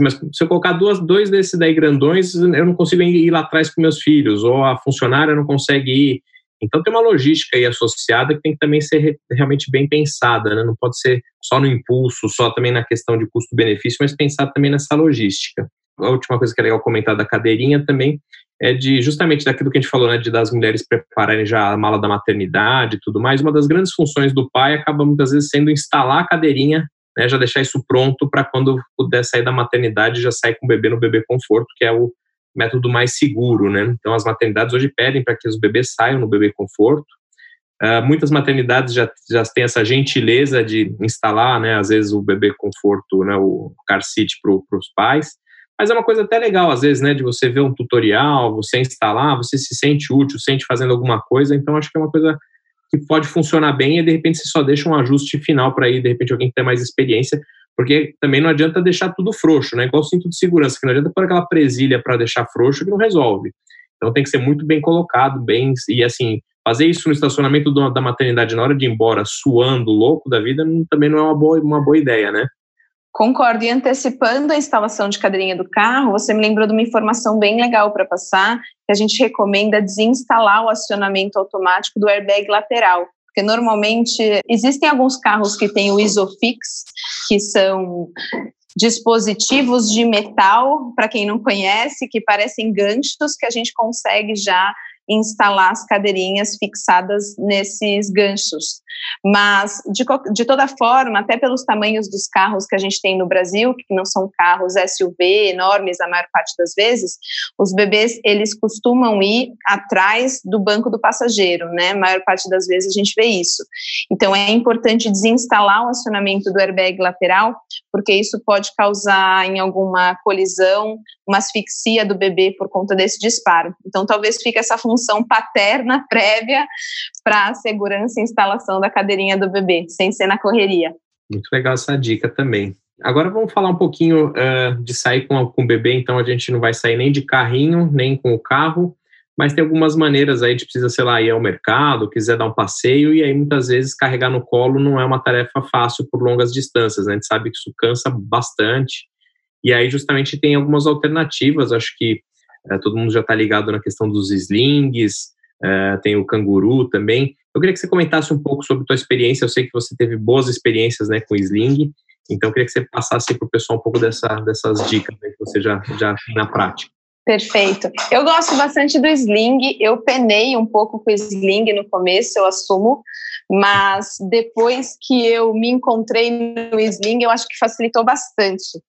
mas se eu colocar duas, dois desses daí grandões, eu não consigo ir lá atrás com meus filhos, ou a funcionária não consegue ir. Então tem uma logística aí associada que tem que também ser realmente bem pensada, né? não pode ser só no impulso, só também na questão de custo-benefício, mas pensar também nessa logística. A última coisa que é legal comentar da cadeirinha também é de justamente daquilo que a gente falou, né, de das mulheres prepararem já a mala da maternidade e tudo mais. Uma das grandes funções do pai acaba muitas vezes sendo instalar a cadeirinha, né, já deixar isso pronto para quando puder sair da maternidade já sair com o bebê no bebê conforto, que é o método mais seguro, né? Então as maternidades hoje pedem para que os bebês saiam no bebê conforto. Uh, muitas maternidades já, já têm essa gentileza de instalar, né, às vezes o bebê conforto, né, o car seat para os pais. Mas é uma coisa até legal, às vezes, né, de você ver um tutorial, você instalar, você se sente útil, sente fazendo alguma coisa. Então, acho que é uma coisa que pode funcionar bem e, de repente, você só deixa um ajuste final para ir, de repente, alguém que tem mais experiência, porque também não adianta deixar tudo frouxo, né? Igual o cinto de segurança, que não adianta pôr aquela presilha para deixar frouxo que não resolve. Então, tem que ser muito bem colocado, bem, e assim, fazer isso no estacionamento da maternidade na hora de ir embora, suando, louco da vida, também não é uma boa, uma boa ideia, né? Concordo. E antecipando a instalação de cadeirinha do carro, você me lembrou de uma informação bem legal para passar, que a gente recomenda desinstalar o acionamento automático do airbag lateral. Porque normalmente existem alguns carros que têm o Isofix, que são dispositivos de metal, para quem não conhece, que parecem ganchos que a gente consegue já instalar as cadeirinhas fixadas nesses ganchos. Mas, de, de toda forma, até pelos tamanhos dos carros que a gente tem no Brasil, que não são carros SUV enormes a maior parte das vezes, os bebês, eles costumam ir atrás do banco do passageiro, né? A maior parte das vezes a gente vê isso. Então, é importante desinstalar o acionamento do airbag lateral, porque isso pode causar em alguma colisão uma asfixia do bebê por conta desse disparo. Então, talvez fique essa função paterna prévia para a segurança e instalação da cadeirinha do bebê, sem ser na correria. Muito legal essa dica também. Agora vamos falar um pouquinho uh, de sair com, com o bebê, então a gente não vai sair nem de carrinho, nem com o carro, mas tem algumas maneiras aí, gente precisa, sei lá, ir ao mercado, quiser dar um passeio, e aí muitas vezes carregar no colo não é uma tarefa fácil por longas distâncias, né? A gente sabe que isso cansa bastante, e aí justamente tem algumas alternativas, acho que uh, todo mundo já está ligado na questão dos slings, uh, tem o canguru também. Eu queria que você comentasse um pouco sobre a tua experiência, eu sei que você teve boas experiências né, com sling, então eu queria que você passasse para o pessoal um pouco dessa, dessas dicas né, que você já, já tem na prática. Perfeito. Eu gosto bastante do sling. Eu penei um pouco com o sling no começo, eu assumo, mas depois que eu me encontrei no sling, eu acho que facilitou bastante.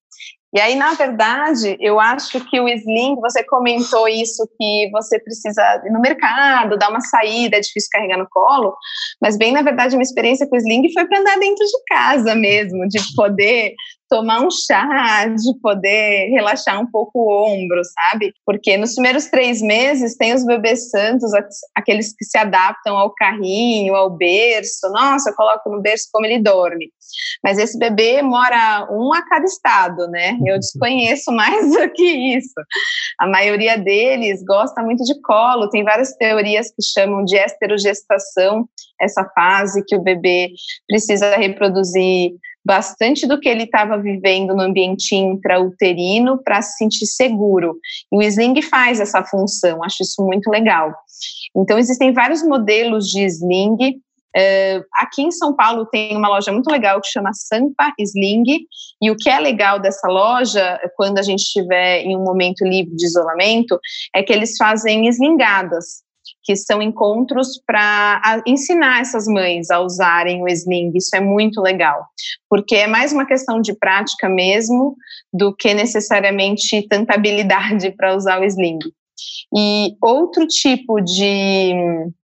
E aí, na verdade, eu acho que o Sling, você comentou isso, que você precisa ir no mercado, dar uma saída, é difícil carregar no colo, mas bem, na verdade, minha experiência com o Sling foi para andar dentro de casa mesmo, de poder tomar um chá, de poder relaxar um pouco o ombro, sabe? Porque nos primeiros três meses tem os bebês santos, aqueles que se adaptam ao carrinho, ao berço. Nossa, eu coloco no berço como ele dorme. Mas esse bebê mora um a cada estado, né? Eu desconheço mais do que isso. A maioria deles gosta muito de colo. Tem várias teorias que chamam de esterogestação, essa fase que o bebê precisa reproduzir bastante do que ele estava vivendo no ambiente intrauterino para se sentir seguro. E o sling faz essa função, acho isso muito legal. Então, existem vários modelos de sling. Uh, aqui em São Paulo tem uma loja muito legal que chama Sampa Sling, e o que é legal dessa loja, quando a gente estiver em um momento livre de isolamento, é que eles fazem slingadas que são encontros para ensinar essas mães a usarem o sling. Isso é muito legal, porque é mais uma questão de prática mesmo do que necessariamente tanta habilidade para usar o sling. E outro tipo de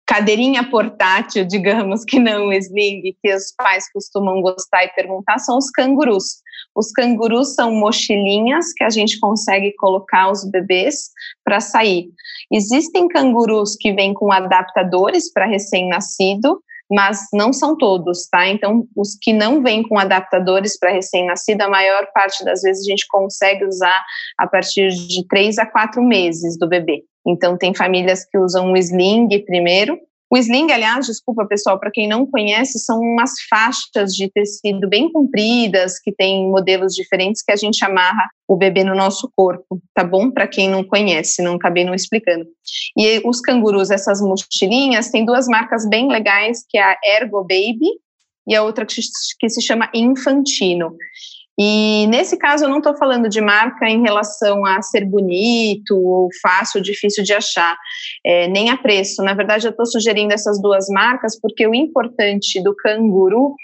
cadeirinha portátil, digamos que não o sling, que os pais costumam gostar e perguntar, são os cangurus. Os cangurus são mochilinhas que a gente consegue colocar os bebês para sair. Existem cangurus que vêm com adaptadores para recém-nascido, mas não são todos, tá? Então, os que não vêm com adaptadores para recém-nascido, a maior parte das vezes a gente consegue usar a partir de três a quatro meses do bebê. Então, tem famílias que usam o sling primeiro, O sling, aliás, desculpa pessoal, para quem não conhece, são umas faixas de tecido bem compridas, que tem modelos diferentes que a gente amarra o bebê no nosso corpo, tá bom? Para quem não conhece, não acabei não explicando. E os cangurus, essas mochilinhas, tem duas marcas bem legais, que é a Ergo Baby e a outra que se chama Infantino. E nesse caso eu não estou falando de marca em relação a ser bonito ou fácil, difícil de achar, é, nem a preço. Na verdade, eu estou sugerindo essas duas marcas porque o importante do canguru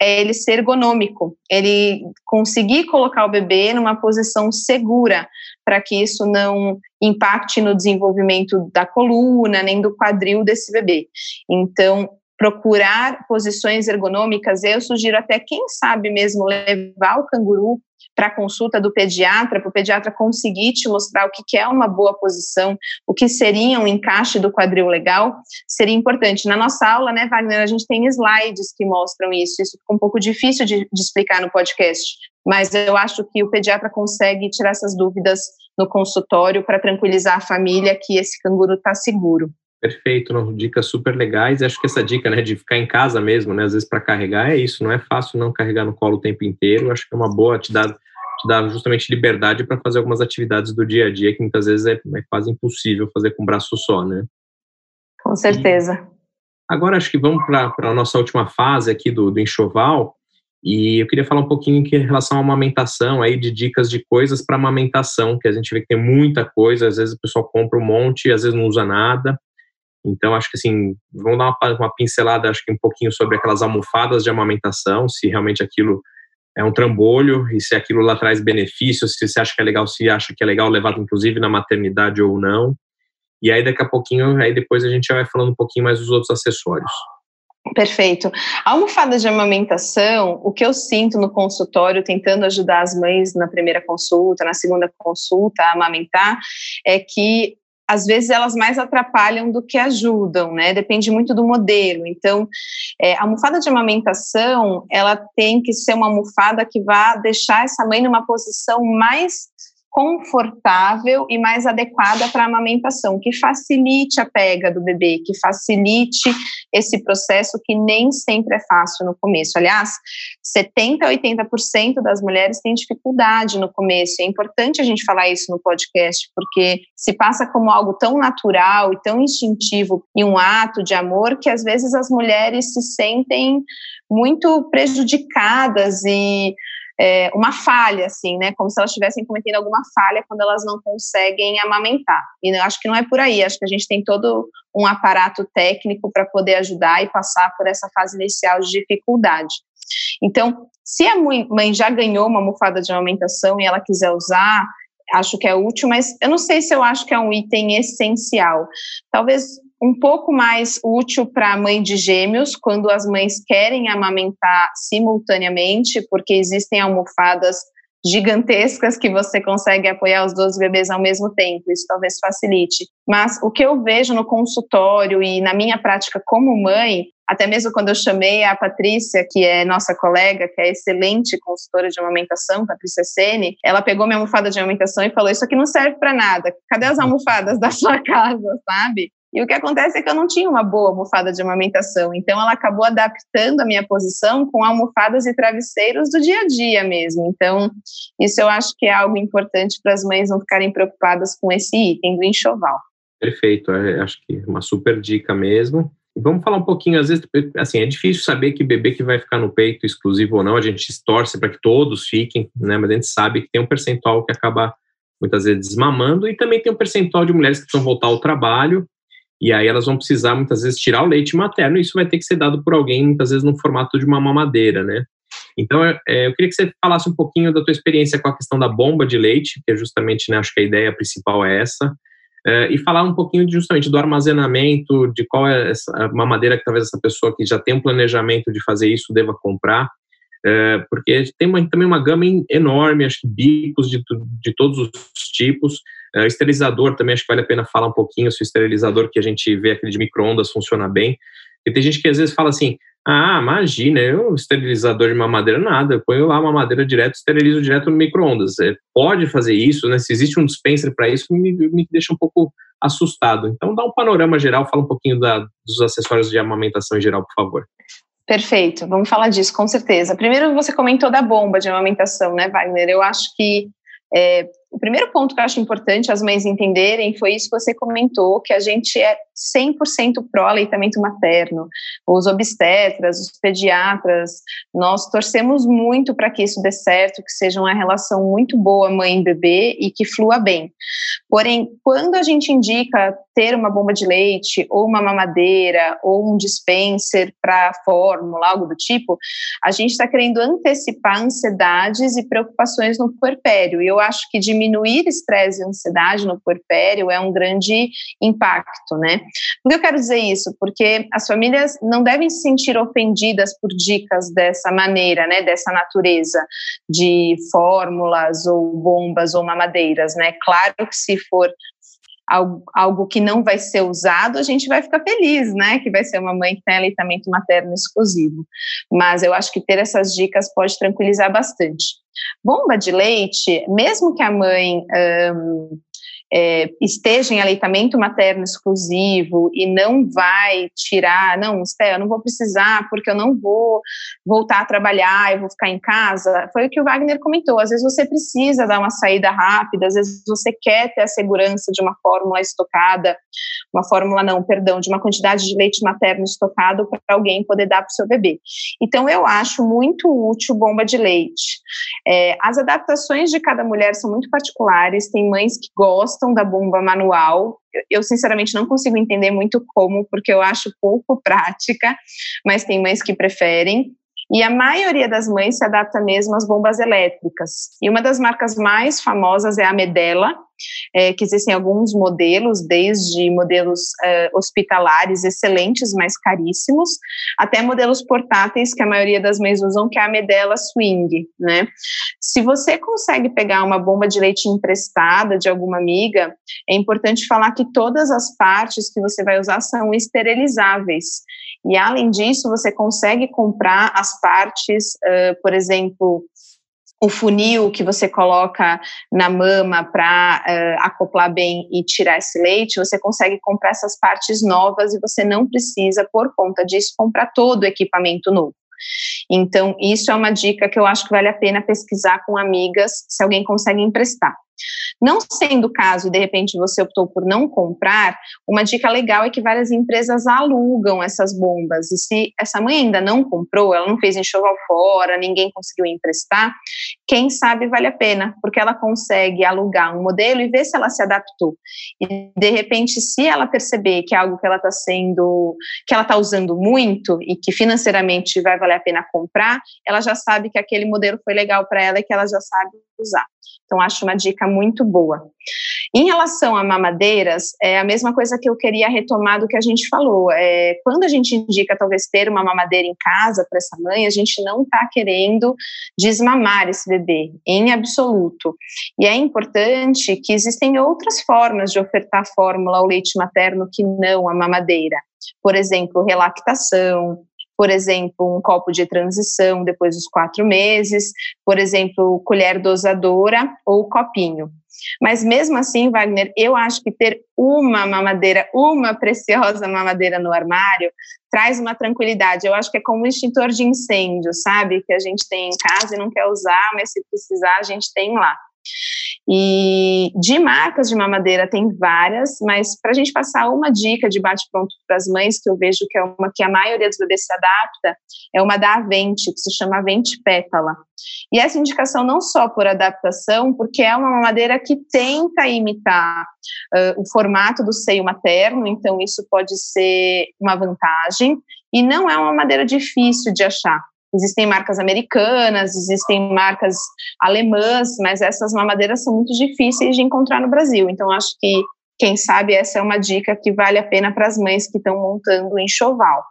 é ele ser ergonômico, ele conseguir colocar o bebê numa posição segura para que isso não impacte no desenvolvimento da coluna nem do quadril desse bebê. Então, procurar posições ergonômicas. Eu sugiro até, quem sabe mesmo, levar o canguru para a consulta do pediatra, para o pediatra conseguir te mostrar o que é uma boa posição, o que seria um encaixe do quadril legal, seria importante. Na nossa aula, né, Wagner, a gente tem slides que mostram isso. Isso fica um pouco difícil de, de explicar no podcast, mas eu acho que o pediatra consegue tirar essas dúvidas no consultório para tranquilizar a família que esse canguru está seguro. Perfeito, não, dicas super legais. Acho que essa dica, né, de ficar em casa mesmo, né, às vezes para carregar é isso. Não é fácil não carregar no colo o tempo inteiro. Acho que é uma boa te dar, te dar justamente liberdade para fazer algumas atividades do dia a dia que muitas vezes é, é quase impossível fazer com o braço só, né? Com certeza. E agora acho que vamos para a nossa última fase aqui do, do enxoval. E eu queria falar um pouquinho em relação à amamentação, aí de dicas de coisas para amamentação, que a gente vê que tem muita coisa, às vezes o pessoal compra um monte, às vezes não usa nada. Então, acho que assim, vamos dar uma, uma, pincelada, acho que um pouquinho sobre aquelas almofadas de amamentação, se realmente aquilo é um trambolho e se aquilo lá traz benefícios, se você acha que é legal, se acha que é legal levar inclusive na maternidade ou não. E aí daqui a pouquinho, aí depois a gente vai falando um pouquinho mais dos outros acessórios. Perfeito. A almofada de amamentação, o que eu sinto no consultório, tentando ajudar as mães na primeira consulta, na segunda consulta a amamentar, é que às vezes elas mais atrapalham do que ajudam, né? Depende muito do modelo. Então, é, a almofada de amamentação, ela tem que ser uma almofada que vá deixar essa mãe numa posição mais confortável e mais adequada para a amamentação, que facilite a pega do bebê, que facilite esse processo que nem sempre é fácil no começo. Aliás, 70 a 80% das mulheres têm dificuldade no começo. É importante a gente falar isso no podcast, porque se passa como algo tão natural e tão instintivo e um ato de amor que às vezes as mulheres se sentem muito prejudicadas e é, uma falha, assim, né? Como se elas estivessem cometendo alguma falha quando elas não conseguem amamentar. E acho que não é por aí, acho que a gente tem todo um aparato técnico para poder ajudar e passar por essa fase inicial de dificuldade. Então, se a mãe já ganhou uma almofada de amamentação e ela quiser usar, acho que é útil, mas eu não sei se eu acho que é um item essencial. Talvez um pouco mais útil para a mãe de gêmeos, quando as mães querem amamentar simultaneamente, porque existem almofadas gigantescas que você consegue apoiar os 12 bebês ao mesmo tempo, isso talvez facilite. Mas o que eu vejo no consultório e na minha prática como mãe, até mesmo quando eu chamei a Patrícia, que é nossa colega, que é excelente consultora de amamentação, Patrícia Sene, ela pegou minha almofada de amamentação e falou: Isso aqui não serve para nada. Cadê as almofadas da sua casa, sabe? E o que acontece é que eu não tinha uma boa almofada de amamentação, então ela acabou adaptando a minha posição com almofadas e travesseiros do dia a dia mesmo. Então, isso eu acho que é algo importante para as mães não ficarem preocupadas com esse item do enxoval. Perfeito, é, acho que é uma super dica mesmo. Vamos falar um pouquinho, às vezes, assim, é difícil saber que bebê que vai ficar no peito exclusivo ou não, a gente torce para que todos fiquem, né, mas a gente sabe que tem um percentual que acaba muitas vezes desmamando e também tem um percentual de mulheres que precisam voltar ao trabalho e aí elas vão precisar muitas vezes tirar o leite materno, e isso vai ter que ser dado por alguém, muitas vezes no formato de uma mamadeira, né? Então, é, eu queria que você falasse um pouquinho da tua experiência com a questão da bomba de leite, que é justamente, né, acho que a ideia principal é essa, é, e falar um pouquinho justamente do armazenamento, de qual é essa mamadeira que talvez essa pessoa que já tem um planejamento de fazer isso deva comprar, é, porque tem uma, também uma gama enorme, acho que bicos de, de todos os tipos, Uh, esterilizador também acho que vale a pena falar um pouquinho se o esterilizador que a gente vê aquele de micro-ondas funciona bem. Porque tem gente que às vezes fala assim: ah, imagina, eu esterilizador de mamadeira, nada, eu ponho lá uma madeira direto, esterilizo direto no micro-ondas. É, pode fazer isso, né? Se existe um dispenser para isso, me, me deixa um pouco assustado. Então, dá um panorama geral, fala um pouquinho da, dos acessórios de amamentação em geral, por favor. Perfeito, vamos falar disso, com certeza. Primeiro, você comentou da bomba de amamentação, né, Wagner? Eu acho que é, o primeiro ponto que eu acho importante as mães entenderem foi isso que você comentou, que a gente é 100% pró-aleitamento materno. Os obstetras, os pediatras, nós torcemos muito para que isso dê certo, que seja uma relação muito boa mãe-bebê e que flua bem. Porém, quando a gente indica ter uma bomba de leite, ou uma mamadeira, ou um dispenser para fórmula, algo do tipo, a gente está querendo antecipar ansiedades e preocupações no puerpério. E eu acho que de diminuir estresse e ansiedade no puerpério é um grande impacto, né? Por que eu quero dizer isso? Porque as famílias não devem se sentir ofendidas por dicas dessa maneira, né? Dessa natureza de fórmulas ou bombas ou mamadeiras, né? Claro que se for algo, algo que não vai ser usado, a gente vai ficar feliz, né? Que vai ser uma mãe que tem aleitamento materno exclusivo. Mas eu acho que ter essas dicas pode tranquilizar bastante. Bomba de leite, mesmo que a mãe um, é, esteja em aleitamento materno exclusivo e não vai tirar, não, Sté, eu não vou precisar porque eu não vou voltar a trabalhar, eu vou ficar em casa, foi o que o Wagner comentou. Às vezes você precisa dar uma saída rápida, às vezes você quer ter a segurança de uma fórmula estocada, uma fórmula não, perdão, de uma quantidade de leite materno estocado para alguém poder dar para o seu bebê. Então eu acho muito útil bomba de leite. É, as adaptações de cada mulher são muito particulares, tem mães que gostam gostam da bomba manual. Eu, sinceramente, não consigo entender muito como, porque eu acho pouco prática, mas tem mães que preferem. E a maioria das mães se adapta mesmo às bombas elétricas. E uma das marcas mais famosas é a Medela, é, que existem alguns modelos, desde modelos é, hospitalares excelentes, mas caríssimos, até modelos portáteis que a maioria das mães usam, que é a Medela Swing, né? Se você consegue pegar uma bomba de leite emprestada de alguma amiga, é importante falar que todas as partes que você vai usar são esterilizáveis. E além disso, você consegue comprar as partes, uh, por exemplo, o funil que você coloca na mama para uh, acoplar bem e tirar esse leite, você consegue comprar essas partes novas e você não precisa, por conta disso, comprar todo o equipamento novo. Então, isso é uma dica que eu acho que vale a pena pesquisar com amigas, se alguém consegue emprestar. Não sendo o caso, de repente você optou por não comprar, uma dica legal é que várias empresas alugam essas bombas. E se essa mãe ainda não comprou, ela não fez enxoval fora, ninguém conseguiu emprestar, quem sabe vale a pena, porque ela consegue alugar um modelo e ver se ela se adaptou. E de repente, se ela perceber que é algo que ela está sendo, que ela está usando muito e que financeiramente vai valer a pena comprar, ela já sabe que aquele modelo foi legal para ela e que ela já sabe usar. Então, acho uma dica muito boa. Em relação a mamadeiras, é a mesma coisa que eu queria retomar do que a gente falou. É, quando a gente indica talvez ter uma mamadeira em casa para essa mãe, a gente não está querendo desmamar esse bebê, em absoluto. E é importante que existem outras formas de ofertar fórmula ao leite materno que não a mamadeira. Por exemplo, relactação, por exemplo, um copo de transição depois dos quatro meses, por exemplo, colher dosadora ou copinho. Mas mesmo assim, Wagner, eu acho que ter uma mamadeira, uma preciosa mamadeira no armário, traz uma tranquilidade. Eu acho que é como um extintor de incêndio, sabe? Que a gente tem em casa e não quer usar, mas se precisar, a gente tem lá. E de marcas de mamadeira tem várias, mas para a gente passar uma dica de bate-pronto para as mães, que eu vejo que é uma que a maioria dos bebês se adapta, é uma da Avente, que se chama Avente Pétala. E essa indicação não só por adaptação, porque é uma mamadeira que tenta imitar uh, o formato do seio materno, então isso pode ser uma vantagem, e não é uma mamadeira difícil de achar. Existem marcas americanas, existem marcas alemãs, mas essas mamadeiras são muito difíceis de encontrar no Brasil. Então, acho que, quem sabe, essa é uma dica que vale a pena para as mães que estão montando enxoval.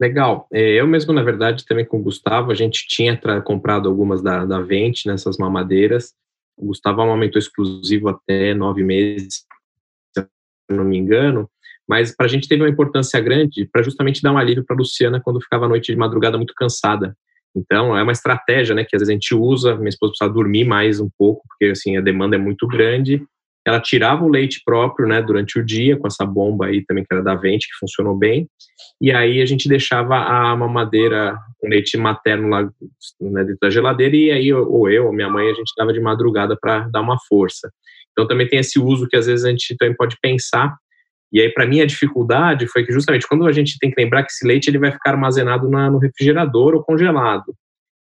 Legal. É, eu mesmo, na verdade, também com o Gustavo, a gente tinha comprado algumas da, da Vente nessas mamadeiras. O Gustavo aumentou exclusivo até nove meses, se eu não me engano. Mas para a gente teve uma importância grande para justamente dar um alívio para a Luciana quando ficava a noite de madrugada muito cansada. Então, é uma estratégia, né, que às vezes a gente usa, minha esposa precisa dormir mais um pouco, porque, assim, a demanda é muito grande, ela tirava o leite próprio, né, durante o dia, com essa bomba aí também que era da Vente, que funcionou bem, e aí a gente deixava a mamadeira com leite materno lá né, dentro da geladeira, e aí ou eu ou minha mãe, a gente dava de madrugada para dar uma força. Então também tem esse uso que às vezes a gente também pode pensar, e aí para mim a dificuldade foi que justamente quando a gente tem que lembrar que esse leite ele vai ficar armazenado na, no refrigerador ou congelado,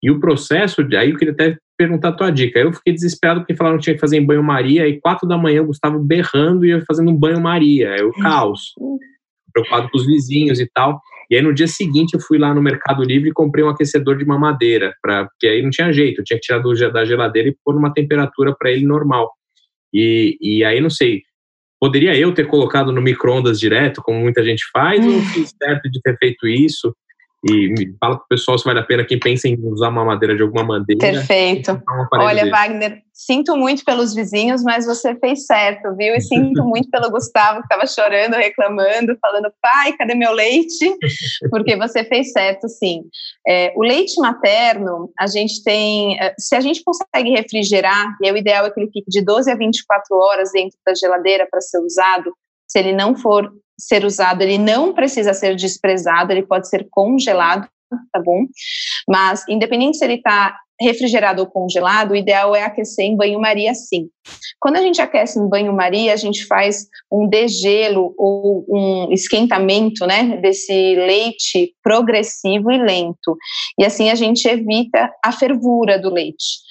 e o processo, aí eu queria até perguntar a tua dica. Eu fiquei desesperado porque falaram que tinha que fazer em banho-maria, e quatro da manhã o Gustavo berrando e eu fazendo um banho-maria. É o caos. Preocupado com os vizinhos e tal. E aí no dia seguinte eu fui lá no Mercado Livre e comprei um aquecedor de mamadeira, pra, porque aí não tinha jeito, eu tinha que tirar do, da geladeira e pôr numa temperatura para ele normal. E, e aí não sei, poderia eu ter colocado no micro-ondas direto, como muita gente faz, ou fiz certo de ter feito isso? E fala para o pessoal se vale a pena quem pensa em usar uma madeira de alguma maneira. Perfeito. Olha, desse. Wagner, sinto muito pelos vizinhos, mas você fez certo, viu? E sinto muito pelo Gustavo, que estava chorando, reclamando, falando, pai, cadê meu leite? Porque você fez certo, sim. É, o leite materno, a gente tem. É, se a gente consegue refrigerar, e o ideal é que ele fique de 12 a 24 horas dentro da geladeira para ser usado, se ele não for ser usado, ele não precisa ser desprezado, ele pode ser congelado, tá bom? Mas, independente se ele está refrigerado ou congelado, o ideal é aquecer em banho-maria sim. Quando a gente aquece em banho-maria, a gente faz um degelo ou um esquentamento, né, desse leite progressivo e lento. E assim a gente evita a fervura do leite.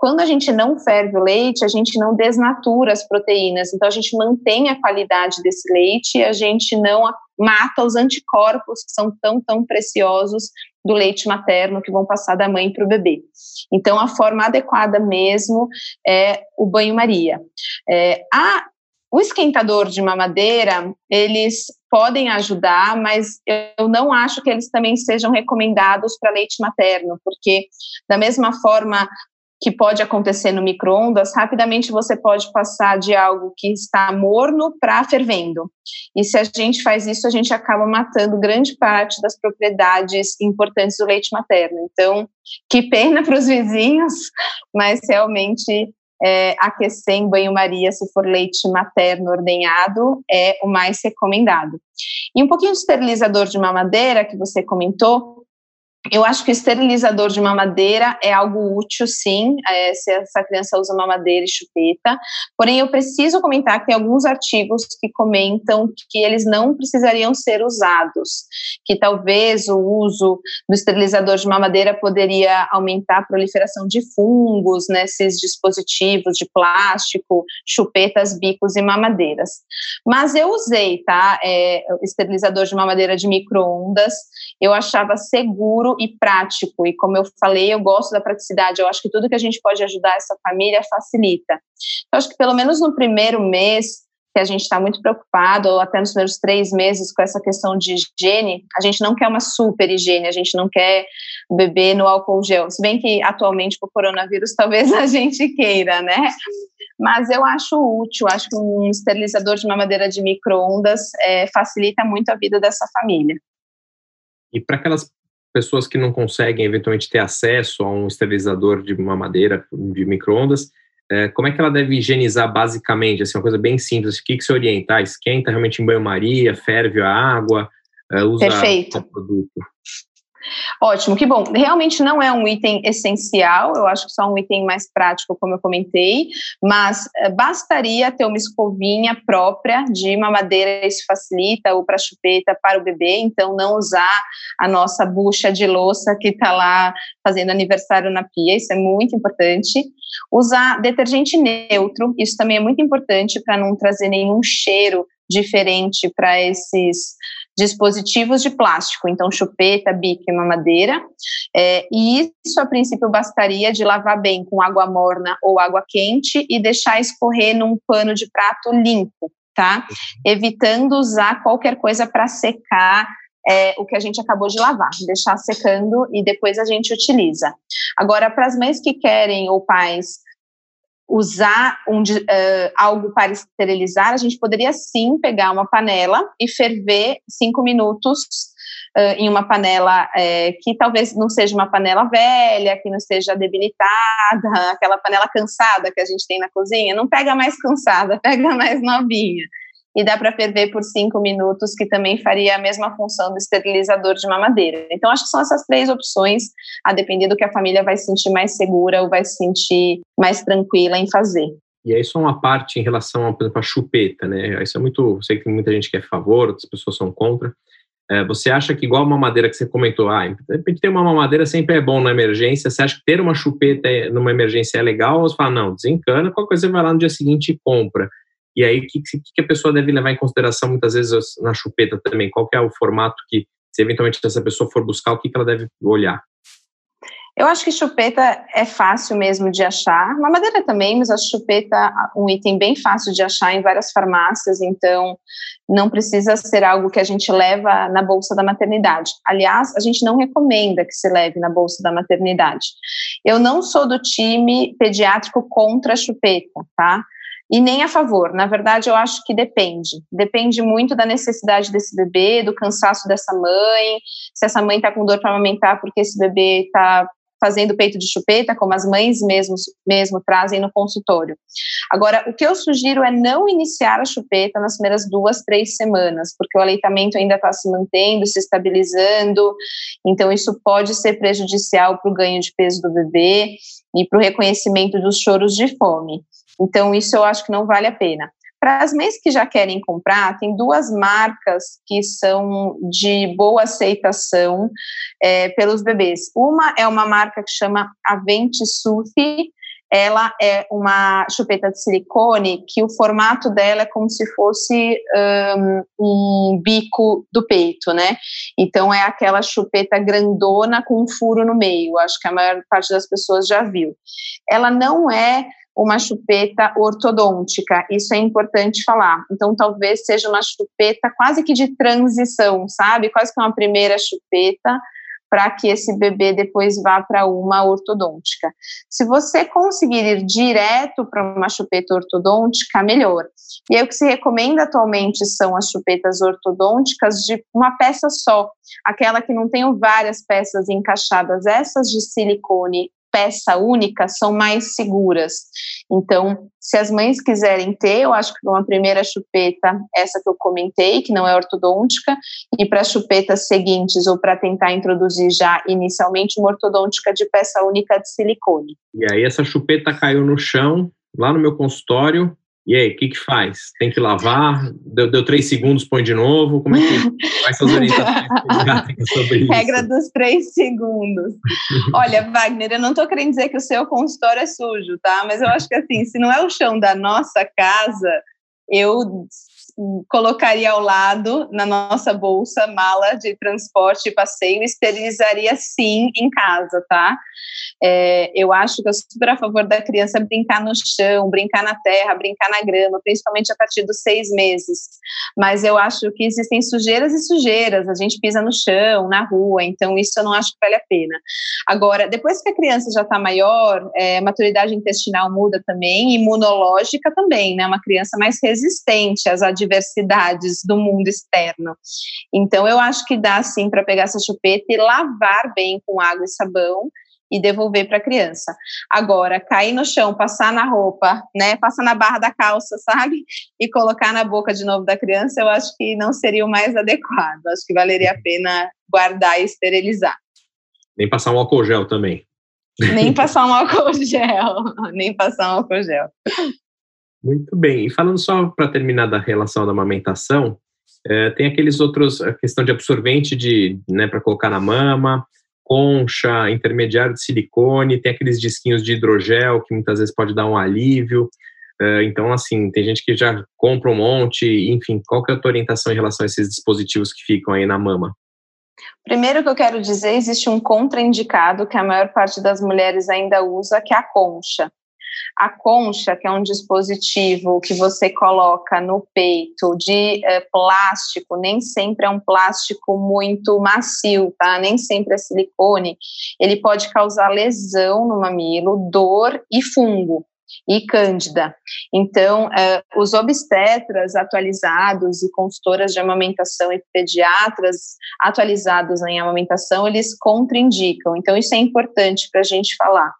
Quando a gente não ferve o leite, a gente não desnatura as proteínas, então a gente mantém a qualidade desse leite e a gente não mata os anticorpos que são tão, tão preciosos do leite materno que vão passar da mãe para o bebê. Então, a forma adequada mesmo é o banho-maria. É, a, o esquentador de mamadeira, eles podem ajudar, mas eu não acho que eles também sejam recomendados para leite materno, porque da mesma forma que pode acontecer no micro-ondas, rapidamente você pode passar de algo que está morno para fervendo. E se a gente faz isso, a gente acaba matando grande parte das propriedades importantes do leite materno. Então, que pena para os vizinhos, mas realmente é, aquecer em banho-maria, se for leite materno ordenhado, é o mais recomendado. E um pouquinho de esterilizador de mamadeira, que você comentou, eu acho que o esterilizador de mamadeira é algo útil, sim, é, se essa criança usa mamadeira e chupeta. Porém, eu preciso comentar que tem alguns artigos que comentam que eles não precisariam ser usados, que talvez o uso do esterilizador de mamadeira poderia aumentar a proliferação de fungos nesses dispositivos de plástico, chupetas, bicos e mamadeiras. Mas eu usei, tá, é, esterilizador de mamadeira de micro-ondas, eu achava seguro e prático. E como eu falei, eu gosto da praticidade. Eu acho que tudo que a gente pode ajudar essa família facilita. Eu acho que pelo menos no primeiro mês, que a gente está muito preocupado, ou até nos primeiros três meses com essa questão de higiene, a gente não quer uma super higiene, a gente não quer beber no álcool gel. Se bem que atualmente com o coronavírus talvez a gente queira, né? Mas eu acho útil, acho que um esterilizador de mamadeira de micro-ondas é, facilita muito a vida dessa família. E para aquelas pessoas que não conseguem eventualmente ter acesso a um esterilizador de mamadeira de microondas, é, como é que ela deve higienizar basicamente? Assim, uma coisa bem simples. O que, que se orienta? Ah, esquenta realmente em banho-maria, ferve a água, é, usa Perfeito. o produto. Ótimo, que bom. Realmente não é um item essencial, eu acho que só um item mais prático, como eu comentei, mas uh, bastaria ter uma escovinha própria de mamadeira, isso facilita, ou para chupeta para o bebê, então não usar a nossa bucha de louça que está lá fazendo aniversário na pia, isso é muito importante. Usar detergente neutro, isso também é muito importante para não trazer nenhum cheiro diferente para esses dispositivos de plástico, então chupeta, bico mamadeira. É, e isso, a princípio, bastaria de lavar bem com água morna ou água quente e deixar escorrer num pano de prato limpo, tá? Evitando usar qualquer coisa para secar é, o que a gente acabou de lavar, deixar secando e depois a gente utiliza. Agora, para as mães que querem ou pais usar um, uh, algo para esterilizar, a gente poderia sim pegar uma panela e ferver cinco minutos uh, em uma panela é, que talvez não seja uma panela velha, que não esteja debilitada, aquela panela cansada que a gente tem na cozinha, não pega mais cansada, pega mais novinha. E dá para ferver por cinco minutos, que também faria a mesma função do esterilizador de mamadeira. Então, acho que são essas três opções, a depender do que a família vai se sentir mais segura ou vai se sentir mais tranquila em fazer. E aí só uma parte em relação, a, por exemplo, a chupeta, né? Isso é muito, sei que tem muita gente que é a favor, outras pessoas são contra. É, você acha que igual a mamadeira que você comentou, ah, de repente ter uma mamadeira sempre é bom na emergência, você acha que ter uma chupeta é, numa emergência é legal? Ou você fala, não, desencana, qualquer coisa você vai lá no dia seguinte e compra. E aí, o que, que a pessoa deve levar em consideração muitas vezes na chupeta também? Qual é o formato que, se eventualmente essa pessoa for buscar, o que, que ela deve olhar? Eu acho que chupeta é fácil mesmo de achar, mamadeira também, mas a chupeta um item bem fácil de achar em várias farmácias, então não precisa ser algo que a gente leva na bolsa da maternidade. Aliás, a gente não recomenda que se leve na bolsa da maternidade. Eu não sou do time pediátrico contra a chupeta, tá? E nem a favor. Na verdade, eu acho que depende. Depende muito da necessidade desse bebê, do cansaço dessa mãe, se essa mãe está com dor para amamentar porque esse bebê está fazendo peito de chupeta, como as mães mesmo, mesmo trazem no consultório. Agora, o que eu sugiro é não iniciar a chupeta nas primeiras duas, três semanas, porque o aleitamento ainda está se mantendo, se estabilizando, então isso pode ser prejudicial para o ganho de peso do bebê e para o reconhecimento dos choros de fome. Então, isso eu acho que não vale a pena. Para as mães que já querem comprar, tem duas marcas que são de boa aceitação é, pelos bebês. Uma é uma marca que chama Avente Sufi. Ela é uma chupeta de silicone que o formato dela é como se fosse um, um bico do peito, né? Então é aquela chupeta grandona com um furo no meio. Acho que a maior parte das pessoas já viu. Ela não é uma chupeta ortodôntica. Isso é importante falar. Então, talvez seja uma chupeta quase que de transição, sabe? Quase que uma primeira chupeta para que esse bebê depois vá para uma ortodôntica. Se você conseguir ir direto para uma chupeta ortodôntica, melhor. E aí o que se recomenda atualmente são as chupetas ortodônticas de uma peça só, aquela que não tem várias peças encaixadas. Essas de silicone peça única são mais seguras. Então, se as mães quiserem ter, eu acho que uma primeira chupeta, essa que eu comentei, que não é ortodôntica, e para chupetas seguintes ou para tentar introduzir já inicialmente uma ortodôntica de peça única de silicone. E aí essa chupeta caiu no chão, lá no meu consultório, e aí, o que que faz? Tem que lavar? Deu, deu três segundos, põe de novo? Como é que faz suas orientações sobre isso? Regra dos três segundos. Olha, Wagner, eu não estou querendo dizer que o seu consultório é sujo, tá? Mas eu acho que assim, se não é o chão da nossa casa, eu colocaria ao lado na nossa bolsa mala de transporte e passeio esterilizaria sim em casa, tá? É, eu acho que eu sou super a favor da criança brincar no chão, brincar na terra, brincar na grama, principalmente a partir dos seis meses. Mas eu acho que existem sujeiras e sujeiras, a gente pisa no chão, na rua, então isso eu não acho que vale a pena. Agora, depois que a criança já está maior, é, maturidade intestinal muda também, imunológica também, né? Uma criança mais resistente às adversidades do mundo externo. Então, eu acho que dá sim para pegar essa chupeta e lavar bem com água e sabão e devolver para a criança. Agora, cair no chão, passar na roupa, né, passar na barra da calça, sabe? E colocar na boca de novo da criança, eu acho que não seria o mais adequado. Acho que valeria a pena guardar e esterilizar. Nem passar um álcool gel também. Nem passar um álcool gel, nem passar um álcool gel. Muito bem. E falando só para terminar da relação da amamentação, é, tem aqueles outros, a questão de absorvente de, né, para colocar na mama, concha, intermediário de silicone, tem aqueles disquinhos de hidrogel que muitas vezes pode dar um alívio. É, então, assim, tem gente que já compra um monte, enfim, qual que é a tua orientação em relação a esses dispositivos que ficam aí na mama? Primeiro que eu quero dizer, existe um contraindicado que a maior parte das mulheres ainda usa, que é a concha. A concha, que é um dispositivo que você coloca no peito de é, plástico, nem sempre é um plástico muito macio, tá? Nem sempre é silicone. Ele pode causar lesão no mamilo, dor e fungo. e Cândida. Então, uh, os obstetras atualizados e consultoras de amamentação e pediatras atualizados em amamentação, eles contraindicam. Então, isso é importante para a gente falar.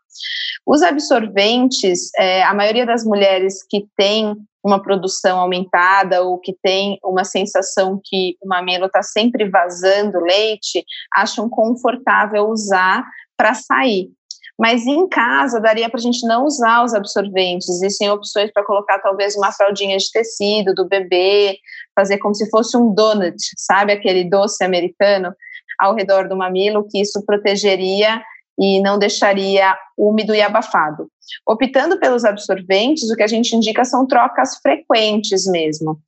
Os absorventes, é, a maioria das mulheres que tem uma produção aumentada ou que tem uma sensação que o mamilo está sempre vazando leite, acham confortável usar para sair. Mas em casa daria para a gente não usar os absorventes. Existem opções para colocar talvez uma fraldinha de tecido do bebê, fazer como se fosse um donut, sabe aquele doce americano ao redor do mamilo, que isso protegeria e não deixaria úmido e abafado. Optando pelos absorventes, o que a gente indica são trocas frequentes mesmo.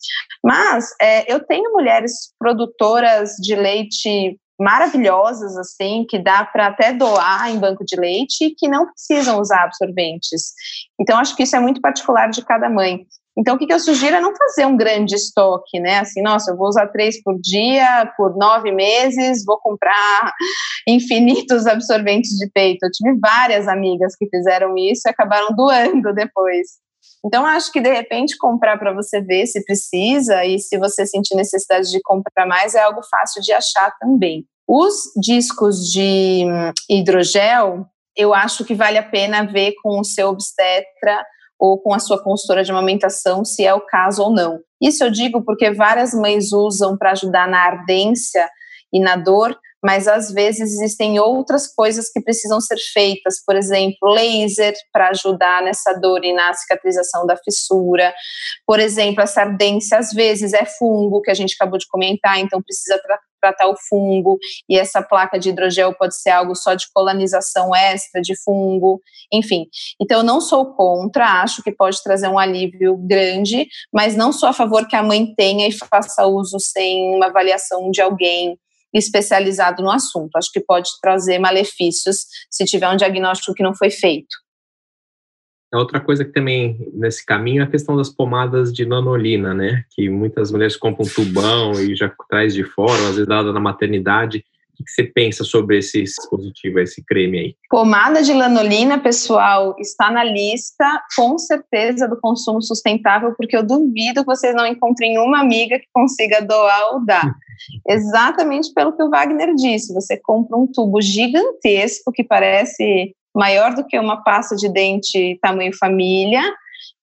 Mas é, eu tenho mulheres produtoras de leite maravilhosas, assim, que dá para até doar em banco de leite e que não precisam usar absorventes. Então, acho que isso é muito particular de cada mãe. Então, o que, eu sugiro é não fazer um grande estoque, né? Assim, nossa, eu vou usar três por dia, por nove meses, vou comprar infinitos absorventes de peito. Eu tive várias amigas que fizeram isso e acabaram doando depois. Então, acho que de repente comprar para você ver se precisa e se você sentir necessidade de comprar mais é algo fácil de achar também. Os discos de hidrogel, eu acho que vale a pena ver com o seu obstetra ou com a sua consultora de amamentação, se é o caso ou não. Isso eu digo porque várias mães usam para ajudar na ardência e na dor, mas às vezes existem outras coisas que precisam ser feitas, por exemplo, laser para ajudar nessa dor e na cicatrização da fissura. Por exemplo, essa ardência às vezes é fungo, que a gente acabou de comentar, então precisa tra tratar o fungo, e essa placa de hidrogel pode ser algo só de colonização extra de fungo, enfim. Então, eu não sou contra, acho que pode trazer um alívio grande, mas não sou a favor que a mãe tenha e faça uso sem uma avaliação de alguém especializado no assunto. Acho que pode trazer malefícios se tiver um diagnóstico que não foi feito. A outra coisa que também nesse caminho é a questão das pomadas de nanolina, né? Que muitas mulheres compram um tubão e já traz de fora, às vezes dada na maternidade. O que você pensa sobre esse dispositivo, esse creme aí? Pomada de lanolina, pessoal, está na lista, com certeza, do consumo sustentável, porque eu duvido que vocês não encontrem uma amiga que consiga doar ou dar. Exatamente pelo que o Wagner disse. Você compra um tubo gigantesco que parece maior do que uma pasta de dente tamanho família,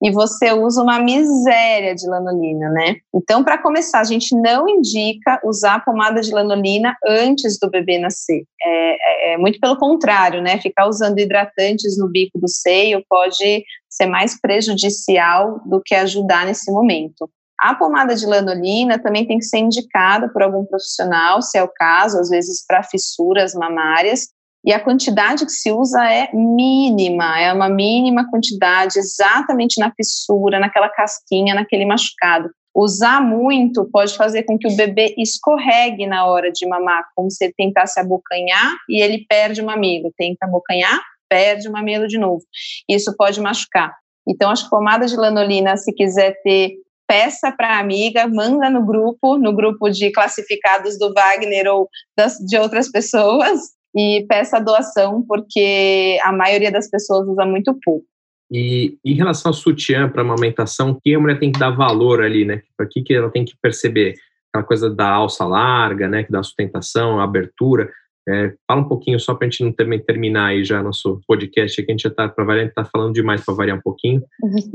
e você usa uma miséria de lanolina, né? Então, para começar, a gente não indica usar pomada de lanolina antes do bebê nascer. É, é, é, muito pelo contrário, né? Ficar usando hidratantes no bico do seio pode ser mais prejudicial do que ajudar nesse momento. A pomada de lanolina também tem que ser indicada por algum profissional, se é o caso, às vezes para fissuras mamárias, e a quantidade que se usa é mínima, é uma mínima quantidade, exatamente na fissura, naquela casquinha, naquele machucado. Usar muito pode fazer com que o bebê escorregue na hora de mamar, como se ele tentasse abocanhar e ele perde o mamilo. Tenta abocanhar, perde o mamilo de novo. Isso pode machucar. Então, as pomadas de lanolina, se quiser ter peça para a amiga, manda no grupo, no grupo de classificados do Wagner ou das, de outras pessoas, e peça a doação, porque a maioria das pessoas usa muito pouco. E em relação ao sutiã para amamentação, o que a mulher tem que dar valor ali, né? Para que, que ela tem que perceber? Aquela coisa da alça larga, né? Que dá sustentação, abertura. É, fala um pouquinho só para a gente não também terminar aí já nosso podcast, que a gente já está para variar, está falando demais para variar um pouquinho.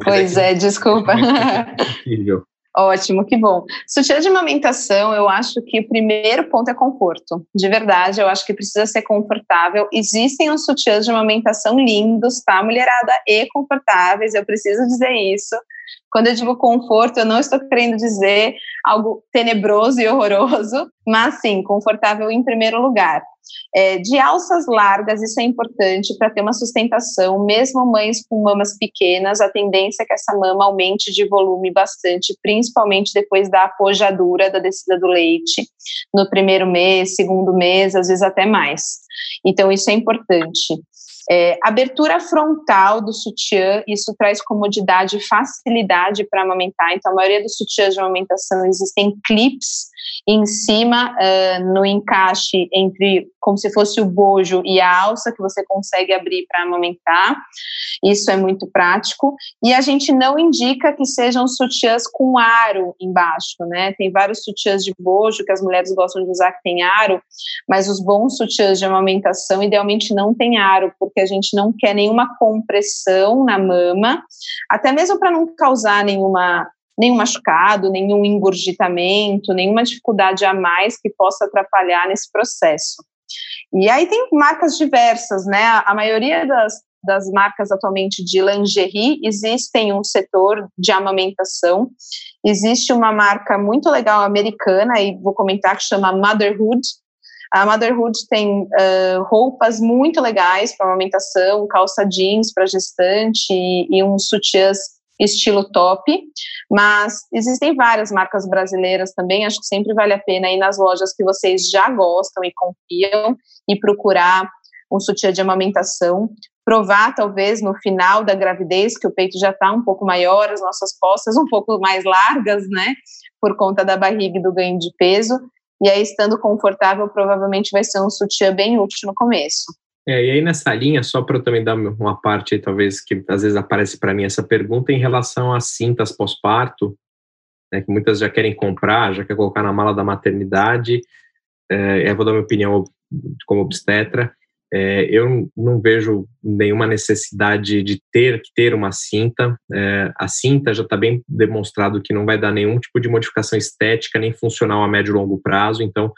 Pois é, desculpa. É possível. Ótimo, que bom. Sutiã de amamentação, eu acho que o primeiro ponto é conforto. De verdade, eu acho que precisa ser confortável. Existem os sutiãs de amamentação lindos, tá, mulherada? E confortáveis, eu preciso dizer isso. Quando eu digo conforto, eu não estou querendo dizer algo tenebroso e horroroso, mas sim, confortável em primeiro lugar. É, de alças largas, isso é importante para ter uma sustentação, mesmo mães com mamas pequenas, a tendência é que essa mama aumente de volume bastante, principalmente depois da apojadura da descida do leite, no primeiro mês, segundo mês, às vezes até mais. Então, isso é importante. É, abertura frontal do sutiã, isso traz comodidade e facilidade para amamentar. Então, a maioria dos sutiãs de amamentação existem clips em cima, uh, no encaixe entre como se fosse o bojo e a alça que você consegue abrir para amamentar. Isso é muito prático. E a gente não indica que sejam sutiãs com aro embaixo, né? Tem vários sutiãs de bojo que as mulheres gostam de usar que tem aro, mas os bons sutiãs de amamentação idealmente não tem aro, porque a gente não quer nenhuma compressão na mama, até mesmo para não causar nenhuma nenhum machucado, nenhum engurgitamento, nenhuma dificuldade a mais que possa atrapalhar nesse processo. E aí tem marcas diversas, né? A maioria das, das marcas atualmente de lingerie existem um setor de amamentação. Existe uma marca muito legal americana, e vou comentar, que chama Motherhood. A Motherhood tem uh, roupas muito legais para amamentação, calça jeans para gestante e, e uns sutiãs estilo top, mas existem várias marcas brasileiras também, acho que sempre vale a pena ir nas lojas que vocês já gostam e confiam e procurar um sutiã de amamentação, provar talvez no final da gravidez que o peito já está um pouco maior, as nossas costas um pouco mais largas, né, por conta da barriga e do ganho de peso, e aí estando confortável provavelmente vai ser um sutiã bem útil no começo. É, e aí nessa linha, só para eu também dar uma parte, talvez, que às vezes aparece para mim essa pergunta em relação às cintas pós-parto, né, que muitas já querem comprar, já quer colocar na mala da maternidade, é, eu vou dar minha opinião como obstetra, é, eu não vejo nenhuma necessidade de ter que ter uma cinta. É, a cinta já está bem demonstrado que não vai dar nenhum tipo de modificação estética nem funcional a médio e longo prazo. Então,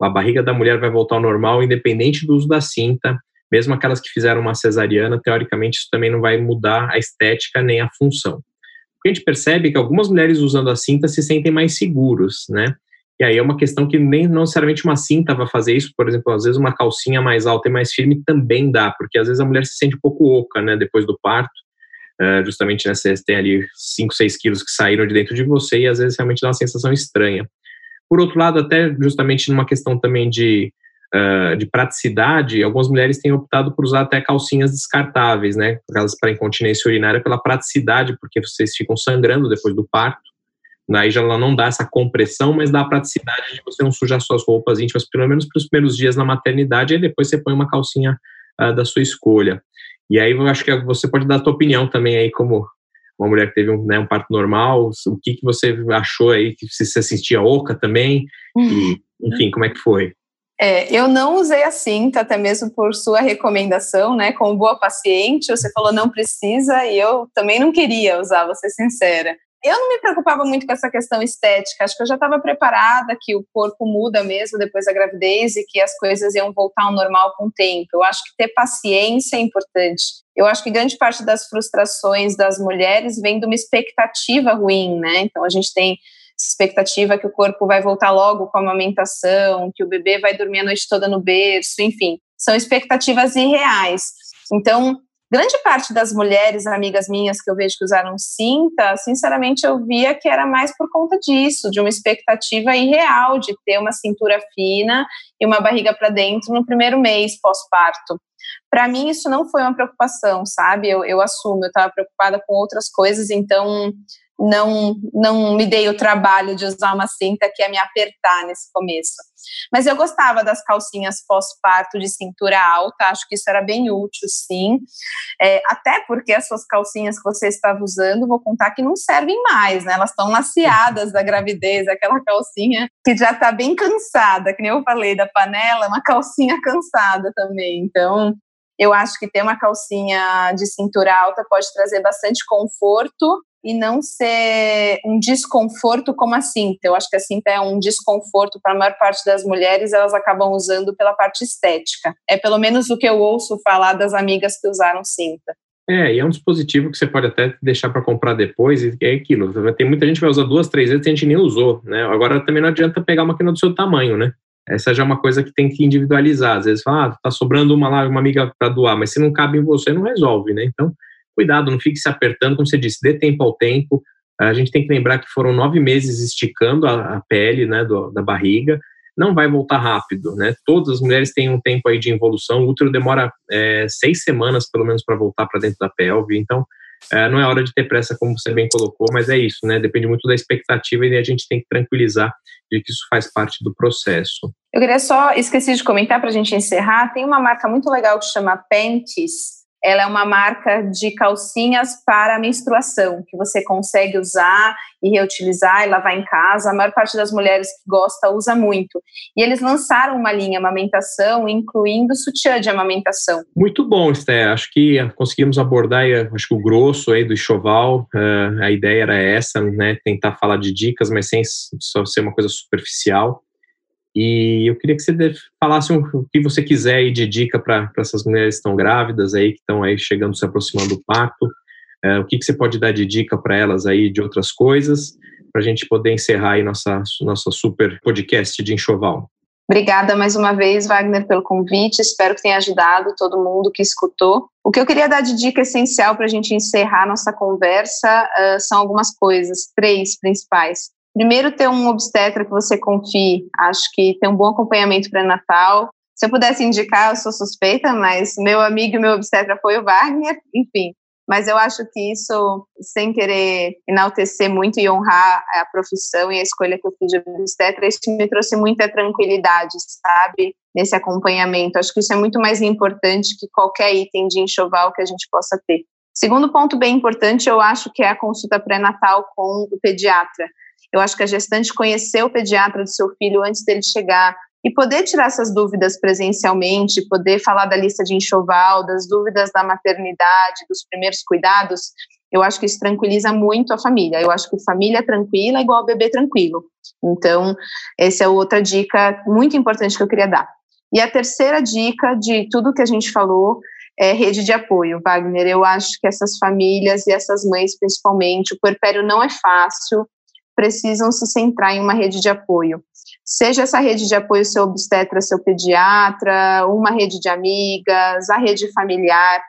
a barriga da mulher vai voltar ao normal, independente do uso da cinta mesmo aquelas que fizeram uma cesariana, teoricamente isso também não vai mudar a estética nem a função. O que a gente percebe é que algumas mulheres usando a cinta se sentem mais seguros, né? E aí é uma questão que nem necessariamente uma cinta vai fazer isso, por exemplo, às vezes uma calcinha mais alta e mais firme também dá, porque às vezes a mulher se sente um pouco oca, né, depois do parto, uh, justamente, né, você tem ali 5, 6 quilos que saíram de dentro de você e às vezes realmente dá uma sensação estranha. Por outro lado, até justamente numa questão também de uh, de praticidade, algumas mulheres têm optado por usar até calcinhas descartáveis, né? Aquelas para incontinência urinária pela praticidade, porque vocês ficam sangrando depois do parto. Aí já ela não dá essa compressão, mas dá a praticidade de você não sujar suas roupas íntimas, pelo menos para os primeiros dias na maternidade, e depois você põe uma calcinha uh, da sua escolha. E aí eu acho que você pode dar a sua opinião também aí, como uma mulher que teve um, né, um parto normal, o que, que você achou aí, que se você sentia oca também, e, enfim, como é que foi? É, eu não usei a cinta, até mesmo por sua recomendação, né? Como boa paciente, você falou não precisa e eu também não queria usar, vou ser sincera. Eu não me preocupava muito com essa questão estética, acho que eu já estava preparada que o corpo muda mesmo depois da gravidez e que as coisas iam voltar ao normal com o tempo. Eu acho que ter paciência é importante. Eu acho que grande parte das frustrações das mulheres vem de uma expectativa ruim, né? Então a gente tem expectativa que o corpo vai voltar logo com a amamentação, que o bebê vai dormir a noite toda no berço, enfim, são expectativas irreais. Então, grande parte das mulheres amigas minhas que eu vejo que usaram cinta, sinceramente eu via que era mais por conta disso, de uma expectativa irreal de ter uma cintura fina e uma barriga para dentro no primeiro mês pós-parto. Para mim, isso não foi uma preocupação, sabe? Eu, eu assumo, eu estava preocupada com outras coisas, então não, não me dei o trabalho de usar uma cinta que ia me apertar nesse começo. Mas eu gostava das calcinhas pós-parto de cintura alta, acho que isso era bem útil, sim. É, até porque as suas calcinhas que você estava usando, vou contar que não servem mais, né? Elas estão laceadas da gravidez, aquela calcinha que já está bem cansada, que nem eu falei da panela, uma calcinha cansada também. Então, eu acho que ter uma calcinha de cintura alta pode trazer bastante conforto e não ser um desconforto como a cinta. Eu acho que a cinta é um desconforto para a maior parte das mulheres, elas acabam usando pela parte estética. É pelo menos o que eu ouço falar das amigas que usaram cinta. É, e é um dispositivo que você pode até deixar para comprar depois, e é aquilo. Tem muita gente que vai usar duas, três vezes e a gente nem usou, né? Agora também não adianta pegar uma que não é do seu tamanho, né? Essa já é uma coisa que tem que individualizar. Às vezes fala, ah, tá sobrando uma lá, uma amiga para doar, mas se não cabe em você, não resolve, né? Então, cuidado, não fique se apertando, como você disse, dê tempo ao tempo. A gente tem que lembrar que foram nove meses esticando a, a pele né, do, da barriga, não vai voltar rápido, né? Todas as mulheres têm um tempo aí de involução, o útero demora é, seis semanas, pelo menos, para voltar para dentro da pelve, então é, não é hora de ter pressa, como você bem colocou, mas é isso, né? Depende muito da expectativa e a gente tem que tranquilizar de que isso faz parte do processo. Eu queria só, esqueci de comentar para a gente encerrar, tem uma marca muito legal que chama Panties, ela é uma marca de calcinhas para menstruação, que você consegue usar e reutilizar e lavar em casa. A maior parte das mulheres que gosta usa muito. E eles lançaram uma linha amamentação, incluindo sutiã de amamentação. Muito bom, Esté. Acho que conseguimos abordar acho que o grosso aí do enxoval. Uh, a ideia era essa, né? Tentar falar de dicas, mas sem só ser uma coisa superficial. E eu queria que você falasse o que você quiser aí de dica para essas mulheres que estão grávidas aí, que estão aí chegando, se aproximando do parto. É, o que, que você pode dar de dica para elas aí de outras coisas, para a gente poder encerrar aí nossa, nossa super podcast de enxoval. Obrigada mais uma vez, Wagner, pelo convite. Espero que tenha ajudado todo mundo que escutou. O que eu queria dar de dica essencial para a gente encerrar nossa conversa uh, são algumas coisas, três principais. Primeiro, ter um obstetra que você confie. Acho que ter um bom acompanhamento pré-natal. Se eu pudesse indicar, eu sou suspeita, mas meu amigo e meu obstetra foi o Wagner, enfim. Mas eu acho que isso, sem querer enaltecer muito e honrar a profissão e a escolha que eu fiz de obstetra, isso me trouxe muita tranquilidade, sabe? Nesse acompanhamento. Acho que isso é muito mais importante que qualquer item de enxoval que a gente possa ter. Segundo ponto bem importante, eu acho que é a consulta pré-natal com o pediatra. Eu acho que a gestante conhecer o pediatra do seu filho antes dele chegar e poder tirar essas dúvidas presencialmente, poder falar da lista de enxoval, das dúvidas da maternidade, dos primeiros cuidados, eu acho que isso tranquiliza muito a família. Eu acho que família tranquila é igual bebê tranquilo. Então, essa é outra dica muito importante que eu queria dar. E a terceira dica de tudo que a gente falou é rede de apoio, Wagner. Eu acho que essas famílias e essas mães, principalmente, o puerpério não é fácil, precisam se centrar em uma rede de apoio. Seja essa rede de apoio seu obstetra, seu pediatra, uma rede de amigas, a rede familiar,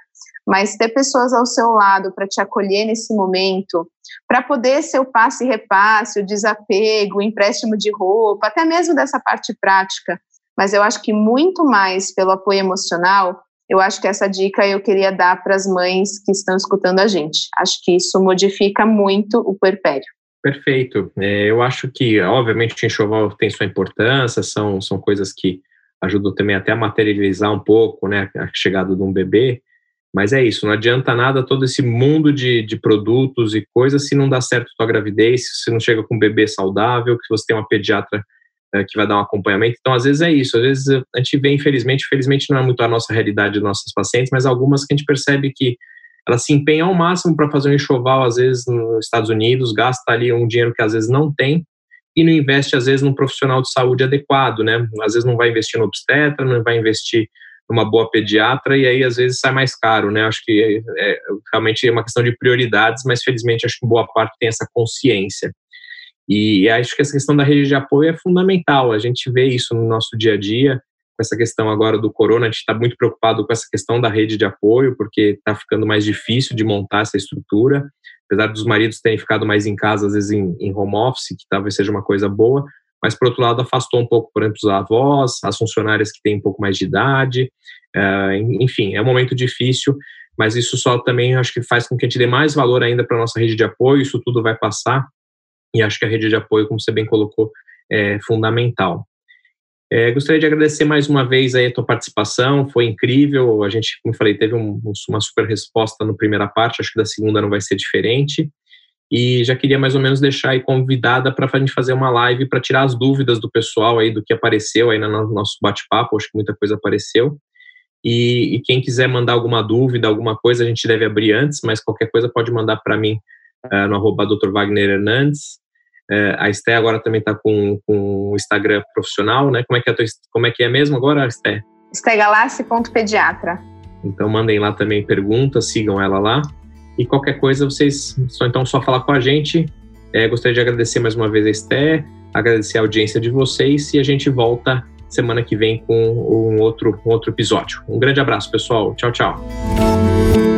mas ter pessoas ao seu lado para te acolher nesse momento, para poder ser o passe e repasse, o desapego, o empréstimo de roupa, até mesmo dessa parte prática. Mas eu acho que muito mais pelo apoio emocional, eu acho que essa dica eu queria dar para as mães que estão escutando a gente. Acho que isso modifica muito o puerpério. Perfeito. É, eu acho que, obviamente, o enxoval tem sua importância, são, são coisas que ajudam também até a materializar um pouco né, a chegada de um bebê, mas é isso, não adianta nada todo esse mundo de, de produtos e coisas se não dá certo a tua gravidez, se você não chega com um bebê saudável, que você tem uma pediatra é, que vai dar um acompanhamento. Então, às vezes é isso, às vezes a gente vê, infelizmente, felizmente não é muito a nossa realidade dos nossos pacientes, mas algumas que a gente percebe que ela se empenha ao máximo para fazer um enxoval, às vezes, nos Estados Unidos, gasta ali um dinheiro que às vezes não tem e não investe, às vezes, num profissional de saúde adequado, né? Às vezes não vai investir no obstetra, não vai investir numa boa pediatra e aí, às vezes, sai mais caro, né? Acho que é, é realmente é uma questão de prioridades, mas, felizmente, acho que boa parte tem essa consciência. E acho que essa questão da rede de apoio é fundamental. A gente vê isso no nosso dia a dia com essa questão agora do corona, a gente está muito preocupado com essa questão da rede de apoio, porque está ficando mais difícil de montar essa estrutura, apesar dos maridos terem ficado mais em casa, às vezes em, em home office, que talvez seja uma coisa boa, mas por outro lado afastou um pouco, por exemplo, os avós, as funcionárias que têm um pouco mais de idade, uh, enfim, é um momento difícil, mas isso só também acho que faz com que a gente dê mais valor ainda para a nossa rede de apoio, isso tudo vai passar, e acho que a rede de apoio, como você bem colocou, é fundamental. É, gostaria de agradecer mais uma vez aí a tua participação, foi incrível. A gente, como falei, teve um, uma super resposta na primeira parte, acho que da segunda não vai ser diferente. E já queria mais ou menos deixar aí convidada para a gente fazer uma live para tirar as dúvidas do pessoal aí do que apareceu aí no nosso bate-papo, acho que muita coisa apareceu. E, e, quem quiser mandar alguma dúvida, alguma coisa, a gente deve abrir antes, mas qualquer coisa pode mandar para mim uh, no arroba Dr. Wagner Hernandes é, a Esté agora também está com, com o Instagram profissional, né? Como é que é, tua, como é, que é mesmo agora, Esté? Estégalassi.pediatra. Então mandem lá também perguntas, sigam ela lá. E qualquer coisa, vocês só então só falar com a gente. É, gostaria de agradecer mais uma vez a Esté, agradecer a audiência de vocês e a gente volta semana que vem com um outro, um outro episódio. Um grande abraço, pessoal. Tchau, tchau.